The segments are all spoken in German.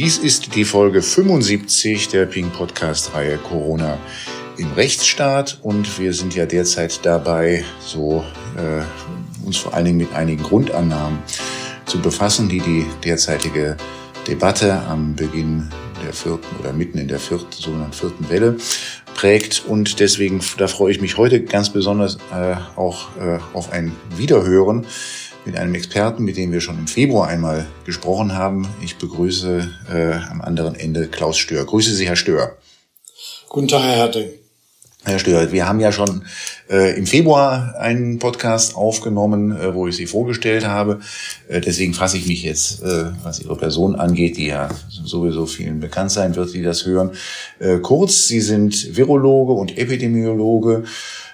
Dies ist die Folge 75 der Ping Podcast Reihe Corona im Rechtsstaat und wir sind ja derzeit dabei, so äh, uns vor allen Dingen mit einigen Grundannahmen zu befassen, die die derzeitige Debatte am Beginn der vierten oder mitten in der vierten, sogenannten vierten Welle prägt. Und deswegen, da freue ich mich heute ganz besonders äh, auch äh, auf ein Wiederhören mit einem Experten, mit dem wir schon im Februar einmal gesprochen haben. Ich begrüße äh, am anderen Ende Klaus Stör. Grüße Sie, Herr Stör. Guten Tag, Herr Herting. Herr Stör, wir haben ja schon äh, im Februar einen Podcast aufgenommen, äh, wo ich Sie vorgestellt habe. Äh, deswegen fasse ich mich jetzt, äh, was Ihre Person angeht, die ja sowieso vielen bekannt sein wird, die das hören. Äh, kurz, Sie sind Virologe und Epidemiologe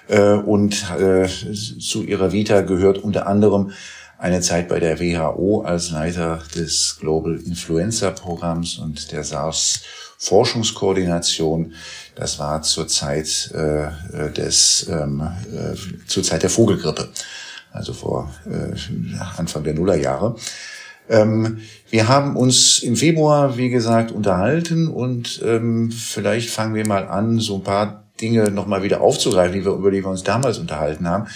äh, und äh, zu Ihrer Vita gehört unter anderem eine Zeit bei der WHO als Leiter des Global Influenza Programms und der SARS Forschungskoordination. Das war zur Zeit äh, des ähm, äh, zur Zeit der Vogelgrippe, also vor äh, Anfang der Nullerjahre. Ähm, wir haben uns im Februar, wie gesagt, unterhalten und ähm, vielleicht fangen wir mal an, so ein paar Dinge nochmal wieder aufzugreifen, über die wir uns damals unterhalten haben.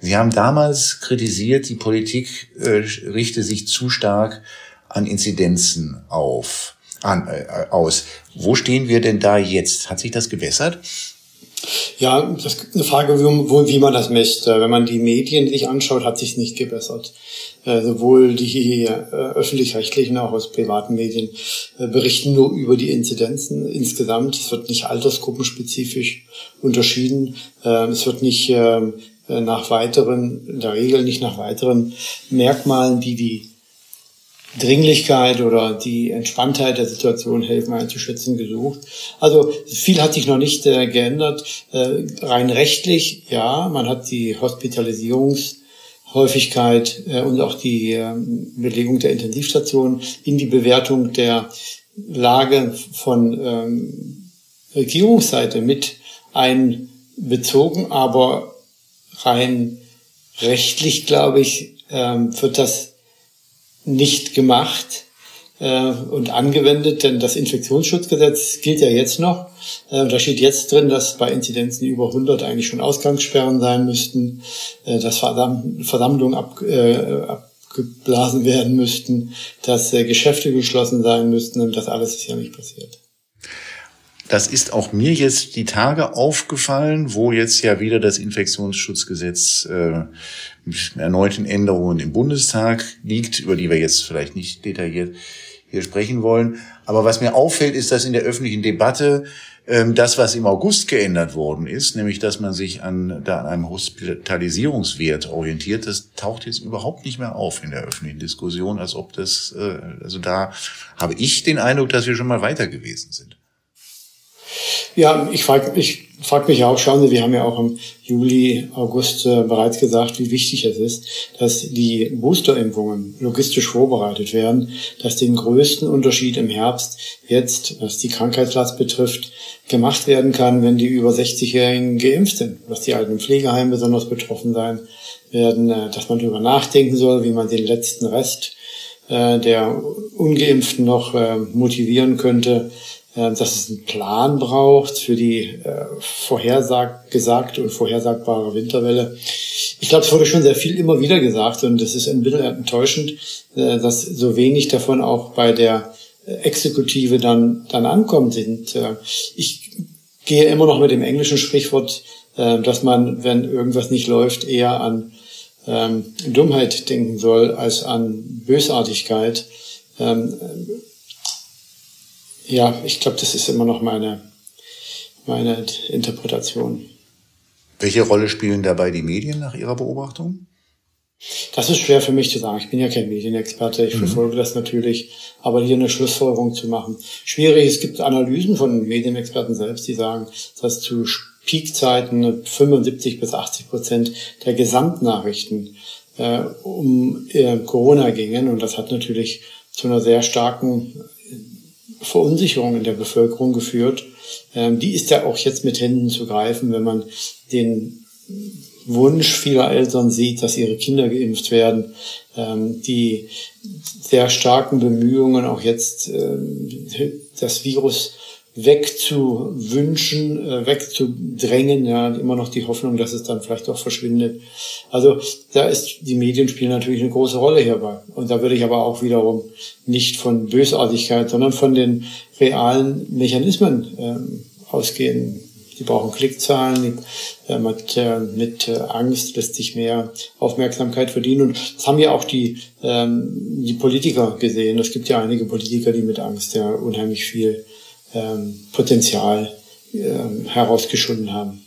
Sie haben damals kritisiert, die Politik äh, richte sich zu stark an Inzidenzen auf, an, äh, aus. Wo stehen wir denn da jetzt? Hat sich das gewässert? Ja, das ist eine Frage, wie, wie man das misst. Äh, wenn man die Medien sich anschaut, hat sich nicht gebessert. Äh, sowohl die äh, öffentlich-rechtlichen auch aus privaten Medien berichten nur über die Inzidenzen insgesamt. Es wird nicht altersgruppenspezifisch unterschieden. Es wird nicht ähm, nach weiteren, in der Regel nicht nach weiteren Merkmalen, die die Dringlichkeit oder die Entspanntheit der Situation helfen einzuschätzen gesucht. Also viel hat sich noch nicht äh, geändert. Äh, rein rechtlich, ja, man hat die Hospitalisierungshäufigkeit äh, und auch die ähm, Belegung der Intensivstation in die Bewertung der Lage von ähm, Regierungsseite mit einbezogen, aber rein rechtlich, glaube ich, ähm, wird das nicht gemacht äh, und angewendet, denn das Infektionsschutzgesetz gilt ja jetzt noch. Äh, da steht jetzt drin, dass bei Inzidenzen über 100 eigentlich schon Ausgangssperren sein müssten, äh, dass Versamm Versammlungen ab, abgeblasen werden müssten, dass Geschäfte geschlossen sein müssten und das alles ist ja nicht passiert. Das ist auch mir jetzt die Tage aufgefallen, wo jetzt ja wieder das Infektionsschutzgesetz äh, mit erneuten Änderungen im Bundestag liegt, über die wir jetzt vielleicht nicht detailliert hier sprechen wollen. Aber was mir auffällt, ist, dass in der öffentlichen Debatte ähm, das, was im August geändert worden ist, nämlich dass man sich an, da an einem Hospitalisierungswert orientiert, das taucht jetzt überhaupt nicht mehr auf in der öffentlichen Diskussion, als ob das, äh, also da habe ich den Eindruck, dass wir schon mal weiter gewesen sind. Ja, ich frage ich frag mich auch, schauen Sie, wir haben ja auch im Juli, August äh, bereits gesagt, wie wichtig es ist, dass die Boosterimpfungen logistisch vorbereitet werden, dass den größten Unterschied im Herbst jetzt, was die Krankheitslast betrifft, gemacht werden kann, wenn die über 60-Jährigen geimpft sind, was die alten Pflegeheimen besonders betroffen sein werden, äh, dass man darüber nachdenken soll, wie man den letzten Rest äh, der Ungeimpften noch äh, motivieren könnte, dass es einen Plan braucht für die äh, vorhergesagte und vorhersagbare Winterwelle. Ich glaube, es wurde schon sehr viel immer wieder gesagt und es ist ein bisschen enttäuschend, äh, dass so wenig davon auch bei der äh, Exekutive dann, dann ankommen sind. Äh, ich gehe immer noch mit dem englischen Sprichwort, äh, dass man, wenn irgendwas nicht läuft, eher an ähm, Dummheit denken soll als an Bösartigkeit. Ähm, ja, ich glaube, das ist immer noch meine, meine Interpretation. Welche Rolle spielen dabei die Medien nach Ihrer Beobachtung? Das ist schwer für mich zu sagen. Ich bin ja kein Medienexperte. Ich mhm. verfolge das natürlich. Aber hier eine Schlussfolgerung zu machen. Schwierig. Es gibt Analysen von Medienexperten selbst, die sagen, dass zu Peakzeiten 75 bis 80 Prozent der Gesamtnachrichten äh, um äh, Corona gingen. Und das hat natürlich zu einer sehr starken Verunsicherung in der Bevölkerung geführt. Ähm, die ist ja auch jetzt mit Händen zu greifen, wenn man den Wunsch vieler Eltern sieht, dass ihre Kinder geimpft werden, ähm, die sehr starken Bemühungen, auch jetzt ähm, das Virus wegzuwünschen, äh, wegzudrängen, ja, immer noch die Hoffnung, dass es dann vielleicht auch verschwindet. Also da ist die Medien spielen natürlich eine große Rolle hierbei. Und da würde ich aber auch wiederum nicht von Bösartigkeit, sondern von den realen Mechanismen ähm, ausgehen. Die brauchen Klickzahlen, die, äh, mit, äh, mit äh, Angst lässt sich mehr Aufmerksamkeit verdienen. Und das haben ja auch die, ähm, die Politiker gesehen. Es gibt ja einige Politiker, die mit Angst ja unheimlich viel ähm, Potenzial ähm, herausgeschunden haben.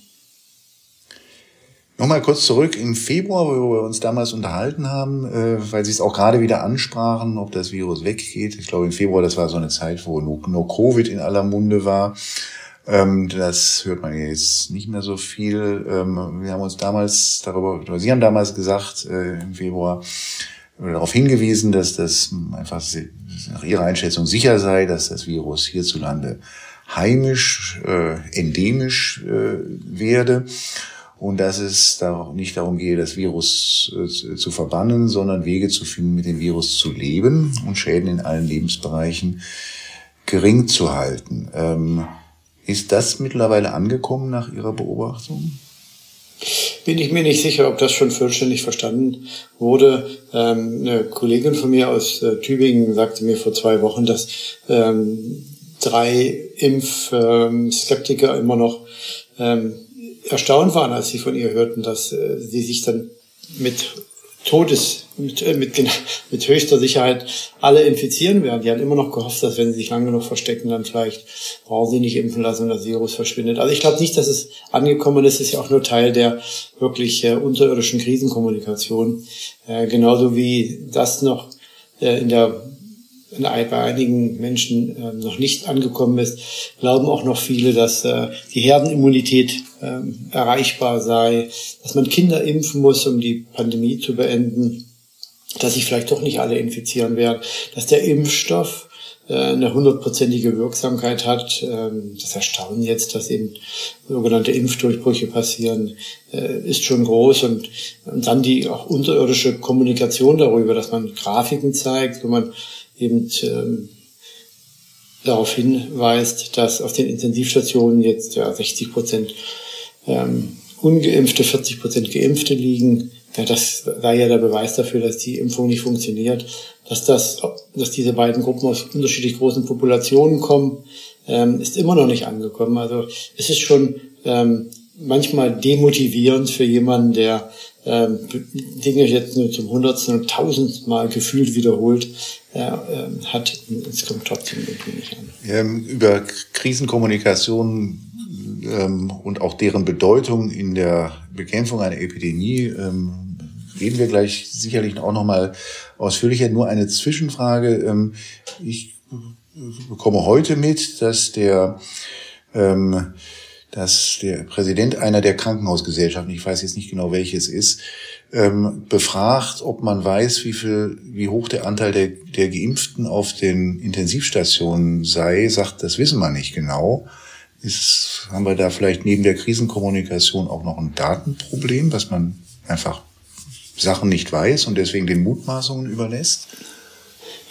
Nochmal kurz zurück im Februar, wo wir uns damals unterhalten haben, äh, weil Sie es auch gerade wieder ansprachen, ob das Virus weggeht. Ich glaube, im Februar, das war so eine Zeit, wo nur, nur Covid in aller Munde war. Ähm, das hört man jetzt nicht mehr so viel. Ähm, wir haben uns damals darüber, Sie haben damals gesagt, äh, im Februar, darauf hingewiesen, dass das einfach nach Ihrer Einschätzung sicher sei, dass das Virus hierzulande heimisch, äh, endemisch äh, werde und dass es da nicht darum gehe, das Virus äh, zu verbannen, sondern Wege zu finden, mit dem Virus zu leben und Schäden in allen Lebensbereichen gering zu halten. Ähm, ist das mittlerweile angekommen nach Ihrer Beobachtung? Bin ich mir nicht sicher, ob das schon vollständig verstanden wurde. Ähm, eine Kollegin von mir aus äh, Tübingen sagte mir vor zwei Wochen, dass ähm, drei Impfskeptiker immer noch ähm, erstaunt waren, als sie von ihr hörten, dass äh, sie sich dann mit Todes, mit, äh, mit, mit höchster Sicherheit alle infizieren werden. Die haben immer noch gehofft, dass wenn sie sich lange genug verstecken, dann vielleicht brauchen sie nicht impfen lassen und das Virus verschwindet. Also ich glaube nicht, dass es angekommen ist. Es ist ja auch nur Teil der wirklich äh, unterirdischen Krisenkommunikation. Äh, genauso wie das noch äh, in der bei einigen Menschen äh, noch nicht angekommen ist, glauben auch noch viele, dass äh, die Herdenimmunität äh, erreichbar sei, dass man Kinder impfen muss, um die Pandemie zu beenden, dass sich vielleicht doch nicht alle infizieren werden, dass der Impfstoff äh, eine hundertprozentige Wirksamkeit hat. Ähm, das Erstaunen jetzt, dass eben sogenannte Impfdurchbrüche passieren, äh, ist schon groß. Und, und dann die auch unterirdische Kommunikation darüber, dass man Grafiken zeigt, wo man eben ähm, darauf hinweist, dass auf den Intensivstationen jetzt ja 60 Prozent ähm, ungeimpfte, 40 Prozent geimpfte liegen. Ja, das war ja der Beweis dafür, dass die Impfung nicht funktioniert. Dass das, dass diese beiden Gruppen aus unterschiedlich großen Populationen kommen, ähm, ist immer noch nicht angekommen. Also es ist schon ähm, manchmal demotivierend für jemanden, der ähm, Dinge jetzt nur zum hundertsten und tausendmal gefühlt wiederholt, ja, ähm, hat. Es kommt trotzdem irgendwie nicht an. Ähm, über Krisenkommunikation ähm, und auch deren Bedeutung in der Bekämpfung einer Epidemie reden wir gleich sicherlich auch noch mal ausführlicher. Nur eine Zwischenfrage. Ich bekomme heute mit, dass der dass der Präsident einer der Krankenhausgesellschaften, ich weiß jetzt nicht genau welches ist, ähm, befragt, ob man weiß, wie viel, wie hoch der Anteil der, der Geimpften auf den Intensivstationen sei, sagt, das wissen wir nicht genau. Ist, haben wir da vielleicht neben der Krisenkommunikation auch noch ein Datenproblem, dass man einfach Sachen nicht weiß und deswegen den Mutmaßungen überlässt?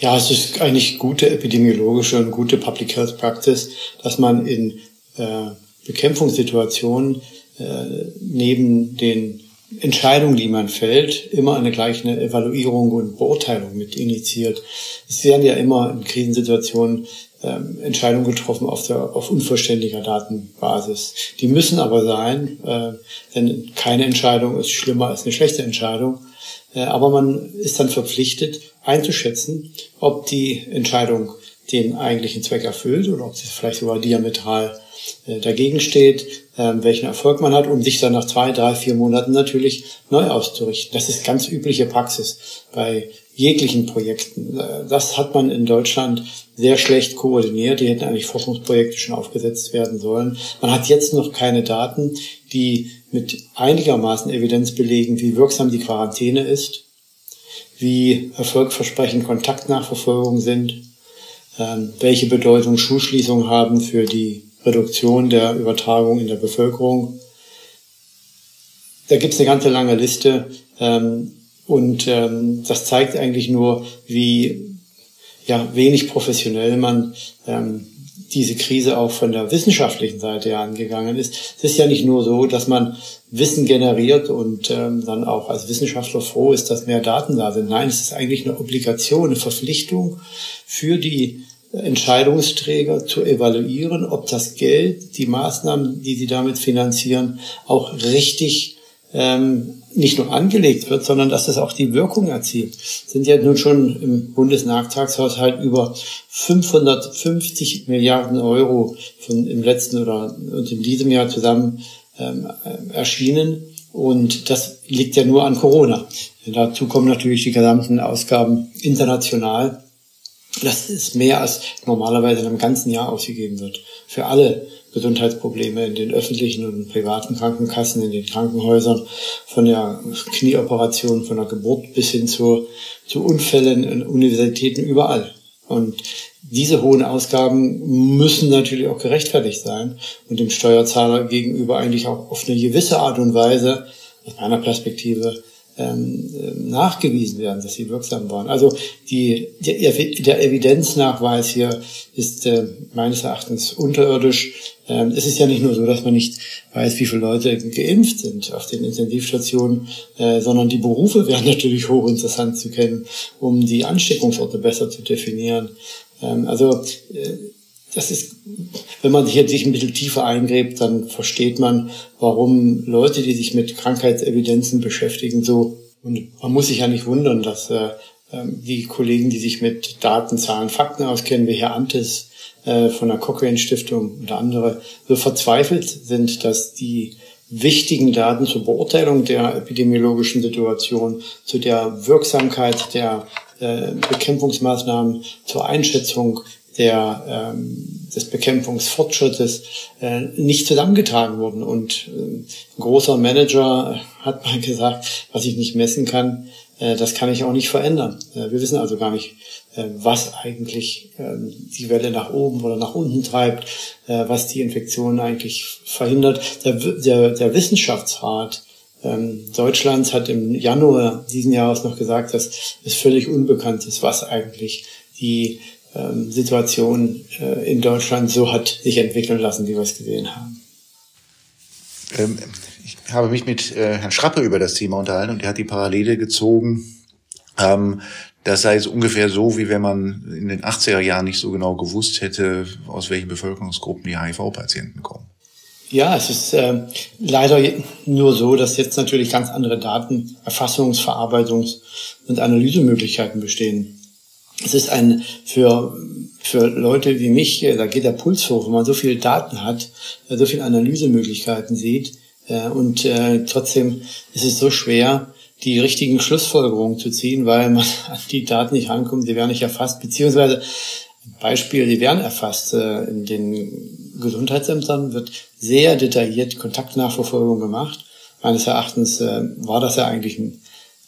Ja, es ist eigentlich gute epidemiologische und gute Public Health Practice, dass man in äh, Bekämpfungssituationen äh, neben den Entscheidungen, die man fällt, immer eine gleiche Evaluierung und Beurteilung mit initiiert. Es werden ja immer in Krisensituationen ähm, Entscheidungen getroffen auf, der, auf unvollständiger Datenbasis. Die müssen aber sein, äh, denn keine Entscheidung ist schlimmer als eine schlechte Entscheidung. Äh, aber man ist dann verpflichtet einzuschätzen, ob die Entscheidung den eigentlichen Zweck erfüllt oder ob sie vielleicht sogar diametral äh, dagegen steht, ähm, welchen Erfolg man hat, um sich dann nach zwei, drei, vier Monaten natürlich neu auszurichten. Das ist ganz übliche Praxis bei jeglichen Projekten. Äh, das hat man in Deutschland sehr schlecht koordiniert. Die hätten eigentlich Forschungsprojekte schon aufgesetzt werden sollen. Man hat jetzt noch keine Daten, die mit einigermaßen Evidenz belegen, wie wirksam die Quarantäne ist, wie erfolgversprechend Kontaktnachverfolgung sind, ähm, welche Bedeutung Schulschließungen haben für die Reduktion der Übertragung in der Bevölkerung. da gibt es eine ganze lange Liste ähm, und ähm, das zeigt eigentlich nur, wie ja, wenig professionell man ähm, diese Krise auch von der wissenschaftlichen Seite angegangen ist. Es ist ja nicht nur so, dass man Wissen generiert und ähm, dann auch als Wissenschaftler froh ist, dass mehr Daten da sind. Nein, es ist eigentlich eine Obligation, eine Verpflichtung für die Entscheidungsträger zu evaluieren, ob das Geld, die Maßnahmen, die sie damit finanzieren, auch richtig ähm, nicht nur angelegt wird, sondern dass das auch die Wirkung erzielt. Sind ja nun schon im Bundesnachtragshaushalt über 550 Milliarden Euro von im letzten oder und in diesem Jahr zusammen ähm, erschienen. Und das liegt ja nur an Corona. Dazu kommen natürlich die gesamten Ausgaben international. Das ist mehr als normalerweise in einem ganzen Jahr ausgegeben wird. Für alle Gesundheitsprobleme in den öffentlichen und privaten Krankenkassen, in den Krankenhäusern, von der Knieoperation, von der Geburt bis hin zu, zu Unfällen in Universitäten, überall. Und diese hohen Ausgaben müssen natürlich auch gerechtfertigt sein und dem Steuerzahler gegenüber eigentlich auch auf eine gewisse Art und Weise, aus meiner Perspektive, nachgewiesen werden, dass sie wirksam waren. Also die, der, der Evidenznachweis hier ist äh, meines Erachtens unterirdisch. Ähm, es ist ja nicht nur so, dass man nicht weiß, wie viele Leute geimpft sind auf den Intensivstationen, äh, sondern die Berufe wären natürlich hochinteressant zu kennen, um die Ansteckungsorte besser zu definieren. Ähm, also äh, das ist, wenn man sich ein bisschen tiefer eingräbt, dann versteht man, warum Leute, die sich mit Krankheitsevidenzen beschäftigen, so, und man muss sich ja nicht wundern, dass äh, ähm, die Kollegen, die sich mit Daten, Zahlen, Fakten auskennen, wie Herr Antes äh, von der Cochrane Stiftung und andere, so verzweifelt sind, dass die wichtigen Daten zur Beurteilung der epidemiologischen Situation, zu der Wirksamkeit der äh, Bekämpfungsmaßnahmen, zur Einschätzung der, ähm, des Bekämpfungsfortschrittes äh, nicht zusammengetragen wurden. Und äh, ein großer Manager hat mal gesagt, was ich nicht messen kann, äh, das kann ich auch nicht verändern. Äh, wir wissen also gar nicht, äh, was eigentlich äh, die Welle nach oben oder nach unten treibt, äh, was die Infektion eigentlich verhindert. Der, der, der Wissenschaftsrat ähm, Deutschlands hat im Januar diesen Jahres noch gesagt, dass es völlig unbekannt ist, was eigentlich die ähm, Situation äh, in Deutschland so hat sich entwickeln lassen, wie wir es gesehen haben. Ähm, ich habe mich mit äh, Herrn Schrappe über das Thema unterhalten und er hat die Parallele gezogen. Ähm, das sei es ungefähr so, wie wenn man in den 80er Jahren nicht so genau gewusst hätte, aus welchen Bevölkerungsgruppen die HIV-Patienten kommen. Ja, es ist äh, leider nur so, dass jetzt natürlich ganz andere Daten, Erfassungs-, Verarbeitungs- und Analysemöglichkeiten bestehen es ist ein für für Leute wie mich, da geht der Puls hoch, wenn man so viele Daten hat, äh, so viele Analysemöglichkeiten sieht äh, und äh, trotzdem ist es so schwer, die richtigen Schlussfolgerungen zu ziehen, weil man an die Daten nicht rankommt, sie werden nicht erfasst, beziehungsweise Beispiel, die werden erfasst. In den Gesundheitsämtern wird sehr detailliert Kontaktnachverfolgung gemacht. Meines Erachtens war das ja eigentlich ein,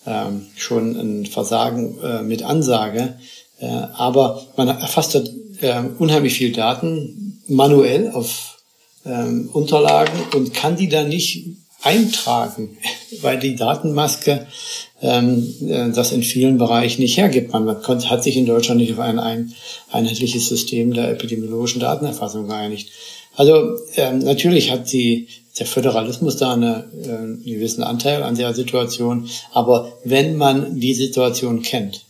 ähm, schon ein Versagen mit Ansage, äh, aber man erfasst dort äh, unheimlich viel Daten manuell auf ähm, Unterlagen und kann die dann nicht eintragen, weil die Datenmaske ähm, äh, das in vielen Bereichen nicht hergibt. Man hat sich in Deutschland nicht auf ein, ein einheitliches System der epidemiologischen Datenerfassung geeinigt. Also ähm, natürlich hat die, der Föderalismus da eine, äh, einen gewissen Anteil an der Situation, aber wenn man die Situation kennt,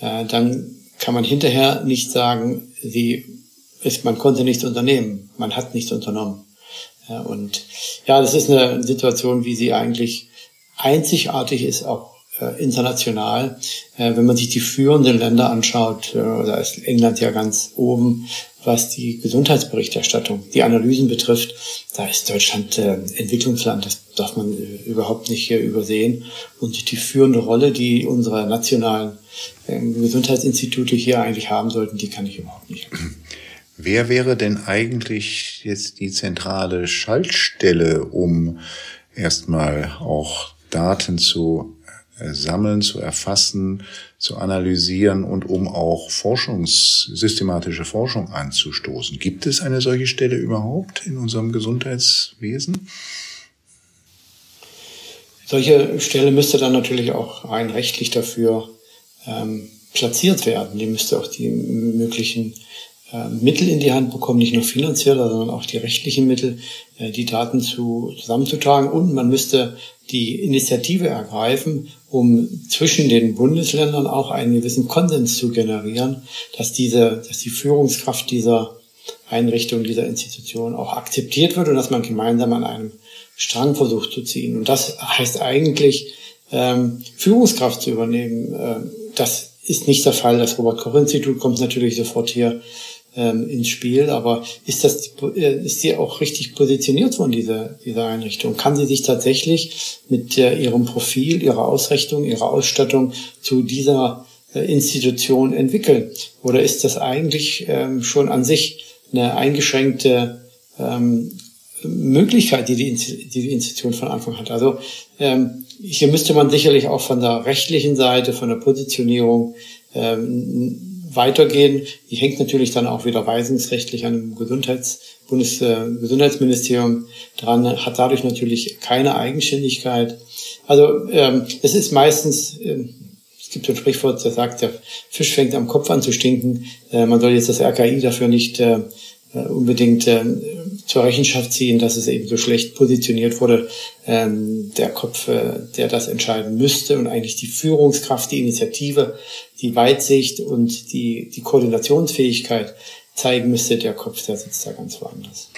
äh, dann kann man hinterher nicht sagen, sie ist, man konnte nichts unternehmen, man hat nichts unternommen. Und ja, das ist eine Situation, wie sie eigentlich einzigartig ist, auch äh, international. Äh, wenn man sich die führenden Länder anschaut, äh, da ist England ja ganz oben, was die Gesundheitsberichterstattung, die Analysen betrifft, da ist Deutschland äh, Entwicklungsland, das darf man äh, überhaupt nicht hier übersehen. Und die führende Rolle, die unsere nationalen äh, Gesundheitsinstitute hier eigentlich haben sollten, die kann ich überhaupt nicht. Wer wäre denn eigentlich jetzt die zentrale Schaltstelle, um erstmal auch Daten zu äh, sammeln, zu erfassen, zu analysieren und um auch Forschungs, systematische Forschung anzustoßen. Gibt es eine solche Stelle überhaupt in unserem Gesundheitswesen? Solche Stelle müsste dann natürlich auch rein rechtlich dafür ähm, platziert werden. Die müsste auch die möglichen Mittel in die Hand bekommen, nicht nur finanziell, sondern auch die rechtlichen Mittel, äh, die Daten zu, zusammenzutragen. Und man müsste die Initiative ergreifen, um zwischen den Bundesländern auch einen gewissen Konsens zu generieren, dass diese, dass die Führungskraft dieser Einrichtung, dieser Institution auch akzeptiert wird und dass man gemeinsam an einem Strang versucht zu ziehen. Und das heißt eigentlich, ähm, Führungskraft zu übernehmen. Äh, das ist nicht der Fall. Das Robert-Koch-Institut kommt natürlich sofort hier ähm, ins Spiel, aber ist das äh, ist sie auch richtig positioniert von dieser dieser Einrichtung? Kann sie sich tatsächlich mit äh, ihrem Profil, ihrer Ausrichtung, ihrer Ausstattung zu dieser äh, Institution entwickeln? Oder ist das eigentlich ähm, schon an sich eine eingeschränkte ähm, Möglichkeit, die die, die die Institution von Anfang hat? Also ähm, hier müsste man sicherlich auch von der rechtlichen Seite, von der Positionierung ähm, weitergehen. Die hängt natürlich dann auch wieder weisungsrechtlich an dem Gesundheits Bundesgesundheitsministerium dran, hat dadurch natürlich keine Eigenständigkeit. Also ähm, es ist meistens, äh, es gibt ein Sprichwort, das sagt, der Fisch fängt am Kopf an zu stinken. Äh, man soll jetzt das RKI dafür nicht äh, äh, unbedingt äh, zur Rechenschaft ziehen, dass es eben so schlecht positioniert wurde. Ähm, der Kopf, äh, der das entscheiden müsste und eigentlich die Führungskraft, die Initiative, die Weitsicht und die, die Koordinationsfähigkeit zeigen müsste, der Kopf, der sitzt da ganz woanders.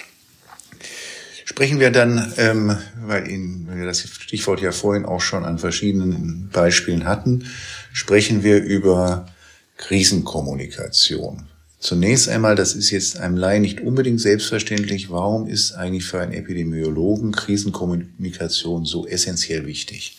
Sprechen wir dann, ähm, weil Ihnen, wir das Stichwort ja vorhin auch schon an verschiedenen Beispielen hatten, sprechen wir über Krisenkommunikation. Zunächst einmal, das ist jetzt einem Laien nicht unbedingt selbstverständlich, warum ist eigentlich für einen Epidemiologen Krisenkommunikation so essentiell wichtig?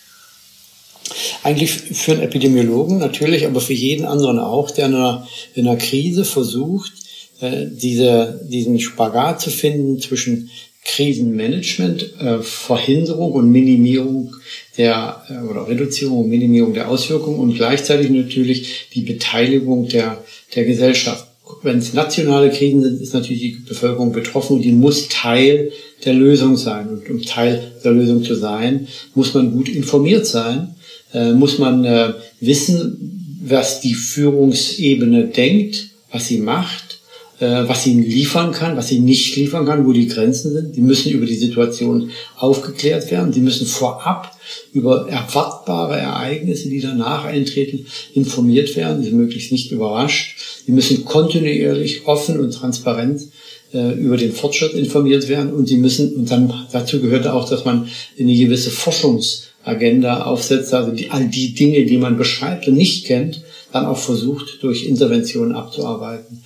Eigentlich für einen Epidemiologen natürlich, aber für jeden anderen auch, der in einer, in einer Krise versucht, äh, diese, diesen Spagat zu finden zwischen Krisenmanagement, äh, Verhinderung und Minimierung der äh, oder Reduzierung und Minimierung der Auswirkungen und gleichzeitig natürlich die Beteiligung der, der Gesellschaft wenn es nationale Krisen sind, ist natürlich die Bevölkerung betroffen. Und die muss Teil der Lösung sein. Und um Teil der Lösung zu sein, muss man gut informiert sein, äh, muss man äh, wissen, was die Führungsebene denkt, was sie macht, was sie liefern kann, was sie nicht liefern kann, wo die Grenzen sind. Die müssen über die Situation aufgeklärt werden. Die müssen vorab über erwartbare Ereignisse, die danach eintreten, informiert werden, die möglichst nicht überrascht. Die müssen kontinuierlich offen und transparent äh, über den Fortschritt informiert werden und sie müssen, und dann dazu gehört auch, dass man eine gewisse Forschungsagenda aufsetzt, also die, all die Dinge, die man beschreibt und nicht kennt, dann auch versucht, durch Interventionen abzuarbeiten.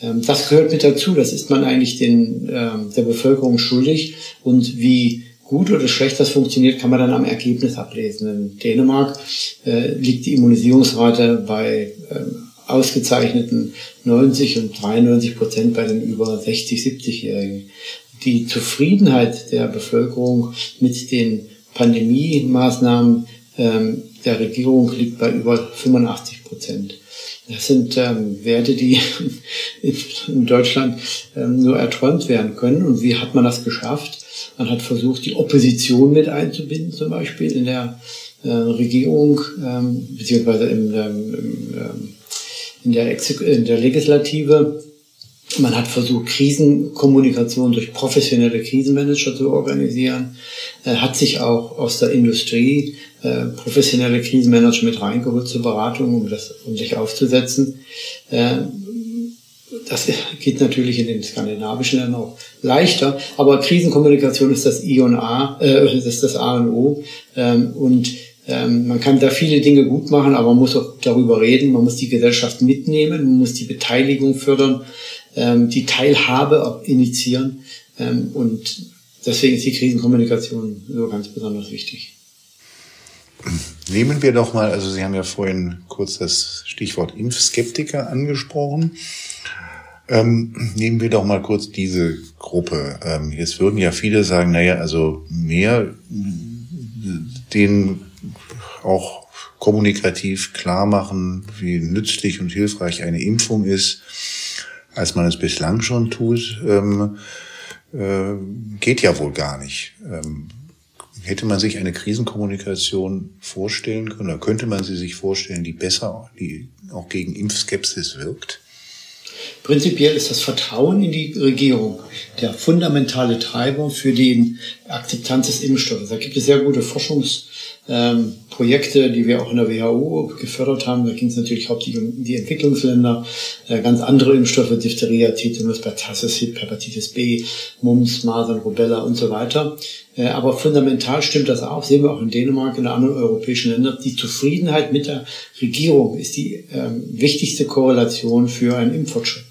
Ähm, das gehört mit dazu, das ist man eigentlich den, äh, der Bevölkerung schuldig und wie gut oder schlecht das funktioniert, kann man dann am Ergebnis ablesen. In Dänemark äh, liegt die Immunisierungsrate bei ähm, ausgezeichneten 90 und 93 Prozent bei den über 60, 70-Jährigen. Die Zufriedenheit der Bevölkerung mit den Pandemie-Maßnahmen ähm, der Regierung liegt bei über 85 Prozent. Das sind ähm, Werte, die in Deutschland ähm, nur erträumt werden können. Und wie hat man das geschafft? Man hat versucht, die Opposition mit einzubinden, zum Beispiel in der äh, Regierung, ähm, beziehungsweise im, ähm, im, ähm, in, der in der Legislative. Man hat versucht, Krisenkommunikation durch professionelle Krisenmanager zu organisieren, äh, hat sich auch aus der Industrie äh, professionelle Krisenmanager mit reingeholt zur Beratung, um das um sich aufzusetzen. Äh, das geht natürlich in den skandinavischen Ländern auch leichter, aber Krisenkommunikation ist das I und A, äh, ist das A und O. Ähm, und ähm, man kann da viele Dinge gut machen, aber man muss auch darüber reden, man muss die Gesellschaft mitnehmen, man muss die Beteiligung fördern, ähm, die Teilhabe initiieren. Ähm, und deswegen ist die Krisenkommunikation so ganz besonders wichtig. Nehmen wir doch mal, also Sie haben ja vorhin kurz das Stichwort Impfskeptiker angesprochen. Ähm, nehmen wir doch mal kurz diese Gruppe. Ähm, jetzt würden ja viele sagen, naja, also mehr den auch kommunikativ klar machen, wie nützlich und hilfreich eine Impfung ist, als man es bislang schon tut, ähm, äh, geht ja wohl gar nicht. Ähm, hätte man sich eine Krisenkommunikation vorstellen können oder könnte man sie sich vorstellen, die besser, die auch gegen Impfskepsis wirkt? Prinzipiell ist das Vertrauen in die Regierung der fundamentale Treiber für die Akzeptanz des Impfstoffes. Da gibt es sehr gute Forschungs- ähm, Projekte, die wir auch in der WHO gefördert haben. Da ging es natürlich hauptsächlich um die Entwicklungsländer, äh, ganz andere Impfstoffe, Diphtheria, Tetanus, Pertussis, Hepatitis B, Mumps, Masern, Rubella und so weiter. Äh, aber fundamental stimmt das auch, sehen wir auch in Dänemark, in anderen europäischen Ländern. Die Zufriedenheit mit der Regierung ist die ähm, wichtigste Korrelation für einen Impffortschritt.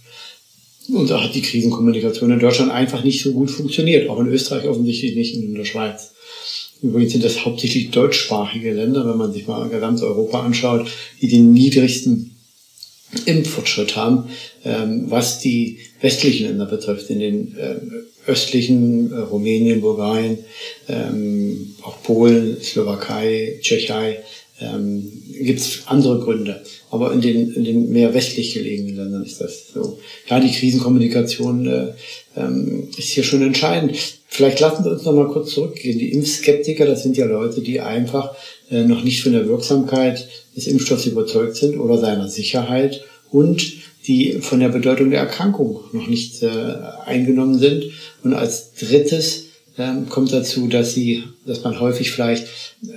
Und da hat die Krisenkommunikation in Deutschland einfach nicht so gut funktioniert, auch in Österreich offensichtlich nicht und in der Schweiz. Übrigens sind das hauptsächlich deutschsprachige Länder, wenn man sich mal ganz Europa anschaut, die den niedrigsten Impffortschritt haben, ähm, was die westlichen Länder betrifft. In den äh, östlichen, äh, Rumänien, Bulgarien, ähm, auch Polen, Slowakei, Tschechei, ähm, gibt es andere Gründe. Aber in den, in den mehr westlich gelegenen Ländern ist das so. Ja, die Krisenkommunikation äh, ähm, ist hier schon entscheidend. Vielleicht lassen Sie uns noch mal kurz zurückgehen. Die Impfskeptiker, das sind ja Leute, die einfach äh, noch nicht von der Wirksamkeit des Impfstoffs überzeugt sind oder seiner Sicherheit und die von der Bedeutung der Erkrankung noch nicht äh, eingenommen sind. Und als drittes ähm, kommt dazu, dass sie, dass man häufig vielleicht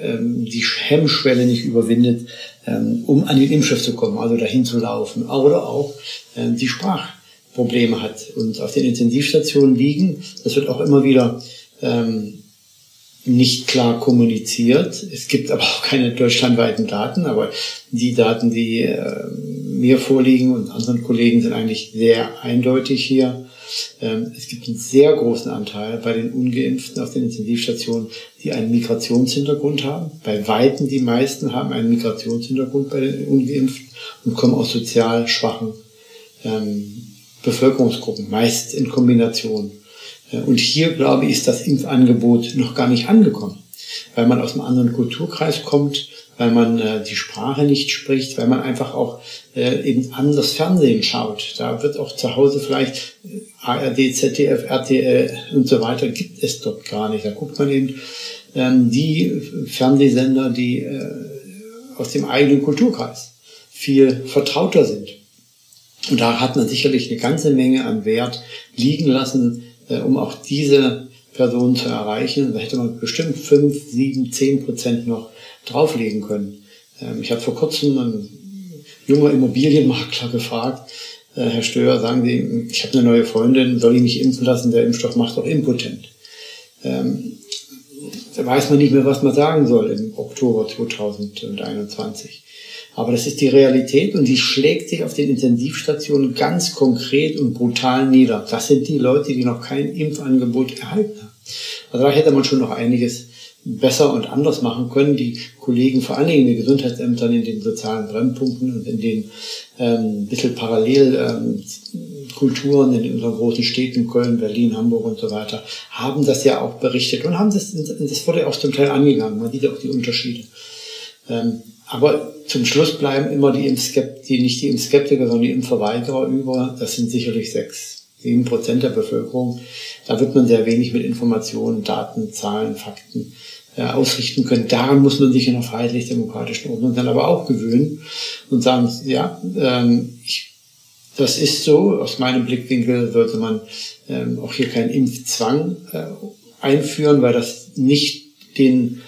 ähm, die Hemmschwelle nicht überwindet, ähm, um an den Impfstoff zu kommen, also dahin zu laufen, oder auch ähm, die Sprache Probleme hat und auf den Intensivstationen liegen. Das wird auch immer wieder ähm, nicht klar kommuniziert. Es gibt aber auch keine deutschlandweiten Daten, aber die Daten, die äh, mir vorliegen und anderen Kollegen sind eigentlich sehr eindeutig hier. Ähm, es gibt einen sehr großen Anteil bei den Ungeimpften auf den Intensivstationen, die einen Migrationshintergrund haben. Bei Weitem die meisten haben einen Migrationshintergrund bei den Ungeimpften und kommen aus sozial schwachen ähm, Bevölkerungsgruppen, meist in Kombination. Äh, und hier, glaube ich, ist das Impfangebot noch gar nicht angekommen, weil man aus einem anderen Kulturkreis kommt, weil man äh, die Sprache nicht spricht, weil man einfach auch äh, eben anders Fernsehen schaut. Da wird auch zu Hause vielleicht äh, ARD, ZDF, RTL und so weiter, gibt es dort gar nicht. Da guckt man eben ähm, die Fernsehsender, die äh, aus dem eigenen Kulturkreis viel vertrauter sind. Und da hat man sicherlich eine ganze Menge an Wert liegen lassen, äh, um auch diese Personen zu erreichen. Da hätte man bestimmt fünf, sieben, zehn Prozent noch drauflegen können. Ähm, ich habe vor kurzem einen junger Immobilienmakler gefragt, äh, Herr Stöhr, sagen Sie, ich habe eine neue Freundin, soll ich mich impfen lassen? Der Impfstoff macht doch impotent. Ähm, da weiß man nicht mehr, was man sagen soll im Oktober 2021. Aber das ist die Realität und die schlägt sich auf den Intensivstationen ganz konkret und brutal nieder. Das sind die Leute, die noch kein Impfangebot erhalten haben. Also da hätte man schon noch einiges besser und anders machen können. Die Kollegen, vor allen Dingen in den Gesundheitsämtern, in den sozialen Brennpunkten und in den ähm, bisschen Parallelkulturen ähm, in unseren großen Städten, Köln, Berlin, Hamburg und so weiter, haben das ja auch berichtet und haben das, das wurde auch zum Teil angegangen. Man sieht auch die Unterschiede. Ähm, aber zum Schluss bleiben immer die Impfskeptiker, nicht die Impfskeptiker, sondern die Impfverweigerer über. Das sind sicherlich sechs, sieben Prozent der Bevölkerung. Da wird man sehr wenig mit Informationen, Daten, Zahlen, Fakten äh, ausrichten können. Daran muss man sich in einer freiheitlich-demokratischen Ordnung dann aber auch gewöhnen und sagen, ja, ähm, ich, das ist so. Aus meinem Blickwinkel sollte man ähm, auch hier keinen Impfzwang äh, einführen, weil das nicht den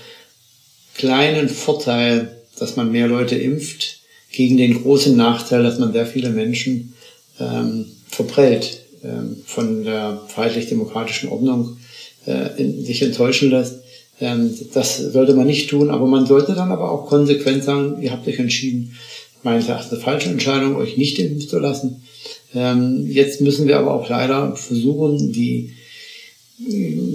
kleinen Vorteil dass man mehr Leute impft, gegen den großen Nachteil, dass man sehr viele Menschen ähm, verprellt ähm, von der freiheitlich-demokratischen Ordnung äh, in, sich enttäuschen lässt. Ähm, das sollte man nicht tun, aber man sollte dann aber auch konsequent sagen, ihr habt euch entschieden, meines Erachtens eine falsche Entscheidung, euch nicht impfen zu lassen. Ähm, jetzt müssen wir aber auch leider versuchen, die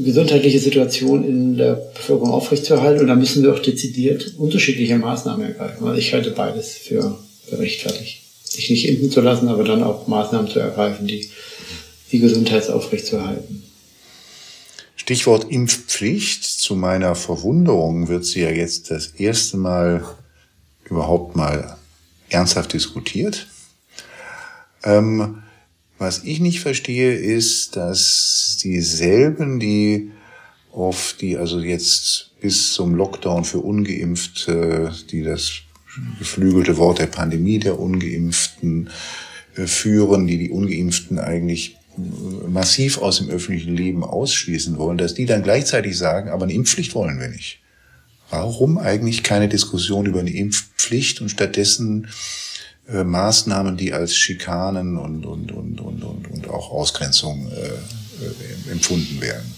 gesundheitliche Situation in der Bevölkerung aufrechtzuerhalten. Und da müssen wir auch dezidiert unterschiedliche Maßnahmen ergreifen. Also ich halte beides für gerechtfertigt. Sich nicht impfen zu lassen, aber dann auch Maßnahmen zu ergreifen, die die Gesundheit aufrechtzuerhalten. Stichwort Impfpflicht. Zu meiner Verwunderung wird sie ja jetzt das erste Mal überhaupt mal ernsthaft diskutiert. Ähm, was ich nicht verstehe, ist, dass dieselben, die auf die also jetzt bis zum Lockdown für Ungeimpfte, die das geflügelte Wort der Pandemie der Ungeimpften äh, führen, die die Ungeimpften eigentlich äh, massiv aus dem öffentlichen Leben ausschließen wollen, dass die dann gleichzeitig sagen, aber eine Impfpflicht wollen wir nicht. Warum eigentlich keine Diskussion über eine Impfpflicht und stattdessen äh, Maßnahmen, die als Schikanen und, und, und, und, und, und auch Ausgrenzung äh, äh, empfunden werden?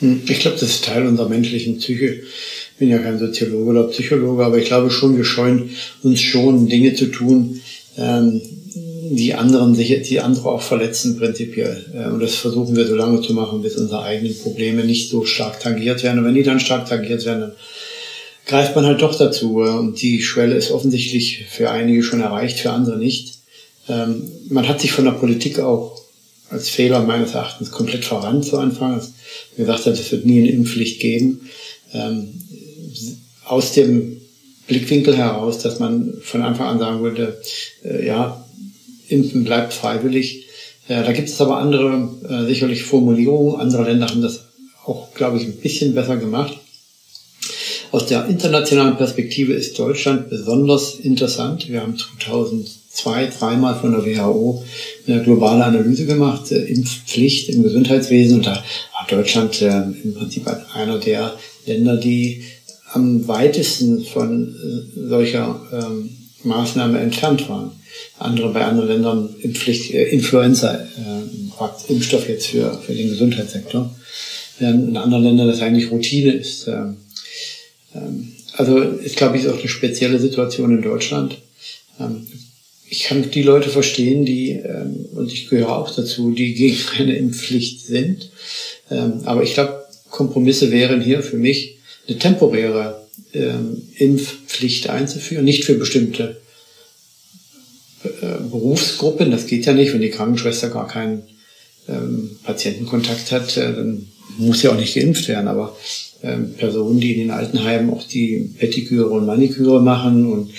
Hm, ich glaube, das ist Teil unserer menschlichen Psyche. Ich bin ja kein Soziologe oder Psychologe, aber ich glaube schon, wir scheuen uns schon, Dinge zu tun, ähm, die anderen sich, die andere auch verletzen prinzipiell. Äh, und das versuchen wir so lange zu machen, bis unsere eigenen Probleme nicht so stark tangiert werden. Und wenn die dann stark tangiert werden, dann greift man halt doch dazu. Äh, und die Schwelle ist offensichtlich für einige schon erreicht, für andere nicht. Ähm, man hat sich von der Politik auch als Fehler meines Erachtens komplett verrannt zu Anfang. Als gesagt hat, es wird nie eine Impfpflicht geben. Ähm, aus dem Blickwinkel heraus, dass man von Anfang an sagen würde, äh, ja, Impfen bleibt freiwillig. Ja, da gibt es aber andere äh, sicherlich Formulierungen. Andere Länder haben das auch, glaube ich, ein bisschen besser gemacht. Aus der internationalen Perspektive ist Deutschland besonders interessant. Wir haben 2002 dreimal von der WHO eine globale Analyse gemacht, äh, Impfpflicht im Gesundheitswesen. Und da war Deutschland äh, im Prinzip einer der Länder, die am weitesten von äh, solcher ähm, Maßnahme entfernt waren. Andere bei anderen Ländern Impfpflicht, äh, Influenza, äh, Impfstoff jetzt für, für den Gesundheitssektor. Während in anderen Ländern das eigentlich Routine ist. Ähm, also ist, glaube ich, auch eine spezielle Situation in Deutschland. Ähm, ich kann die Leute verstehen, die, ähm, und ich gehöre auch dazu, die gegen eine Impfpflicht sind. Aber ich glaube, Kompromisse wären hier für mich eine temporäre Impfpflicht einzuführen, nicht für bestimmte äh, Berufsgruppen. Das geht ja nicht, wenn die Krankenschwester gar keinen Patientenkontakt hat, äh, dann muss ja auch nicht geimpft werden. Aber Personen, die in den Altenheimen auch die Pettiküre und Maniküre machen und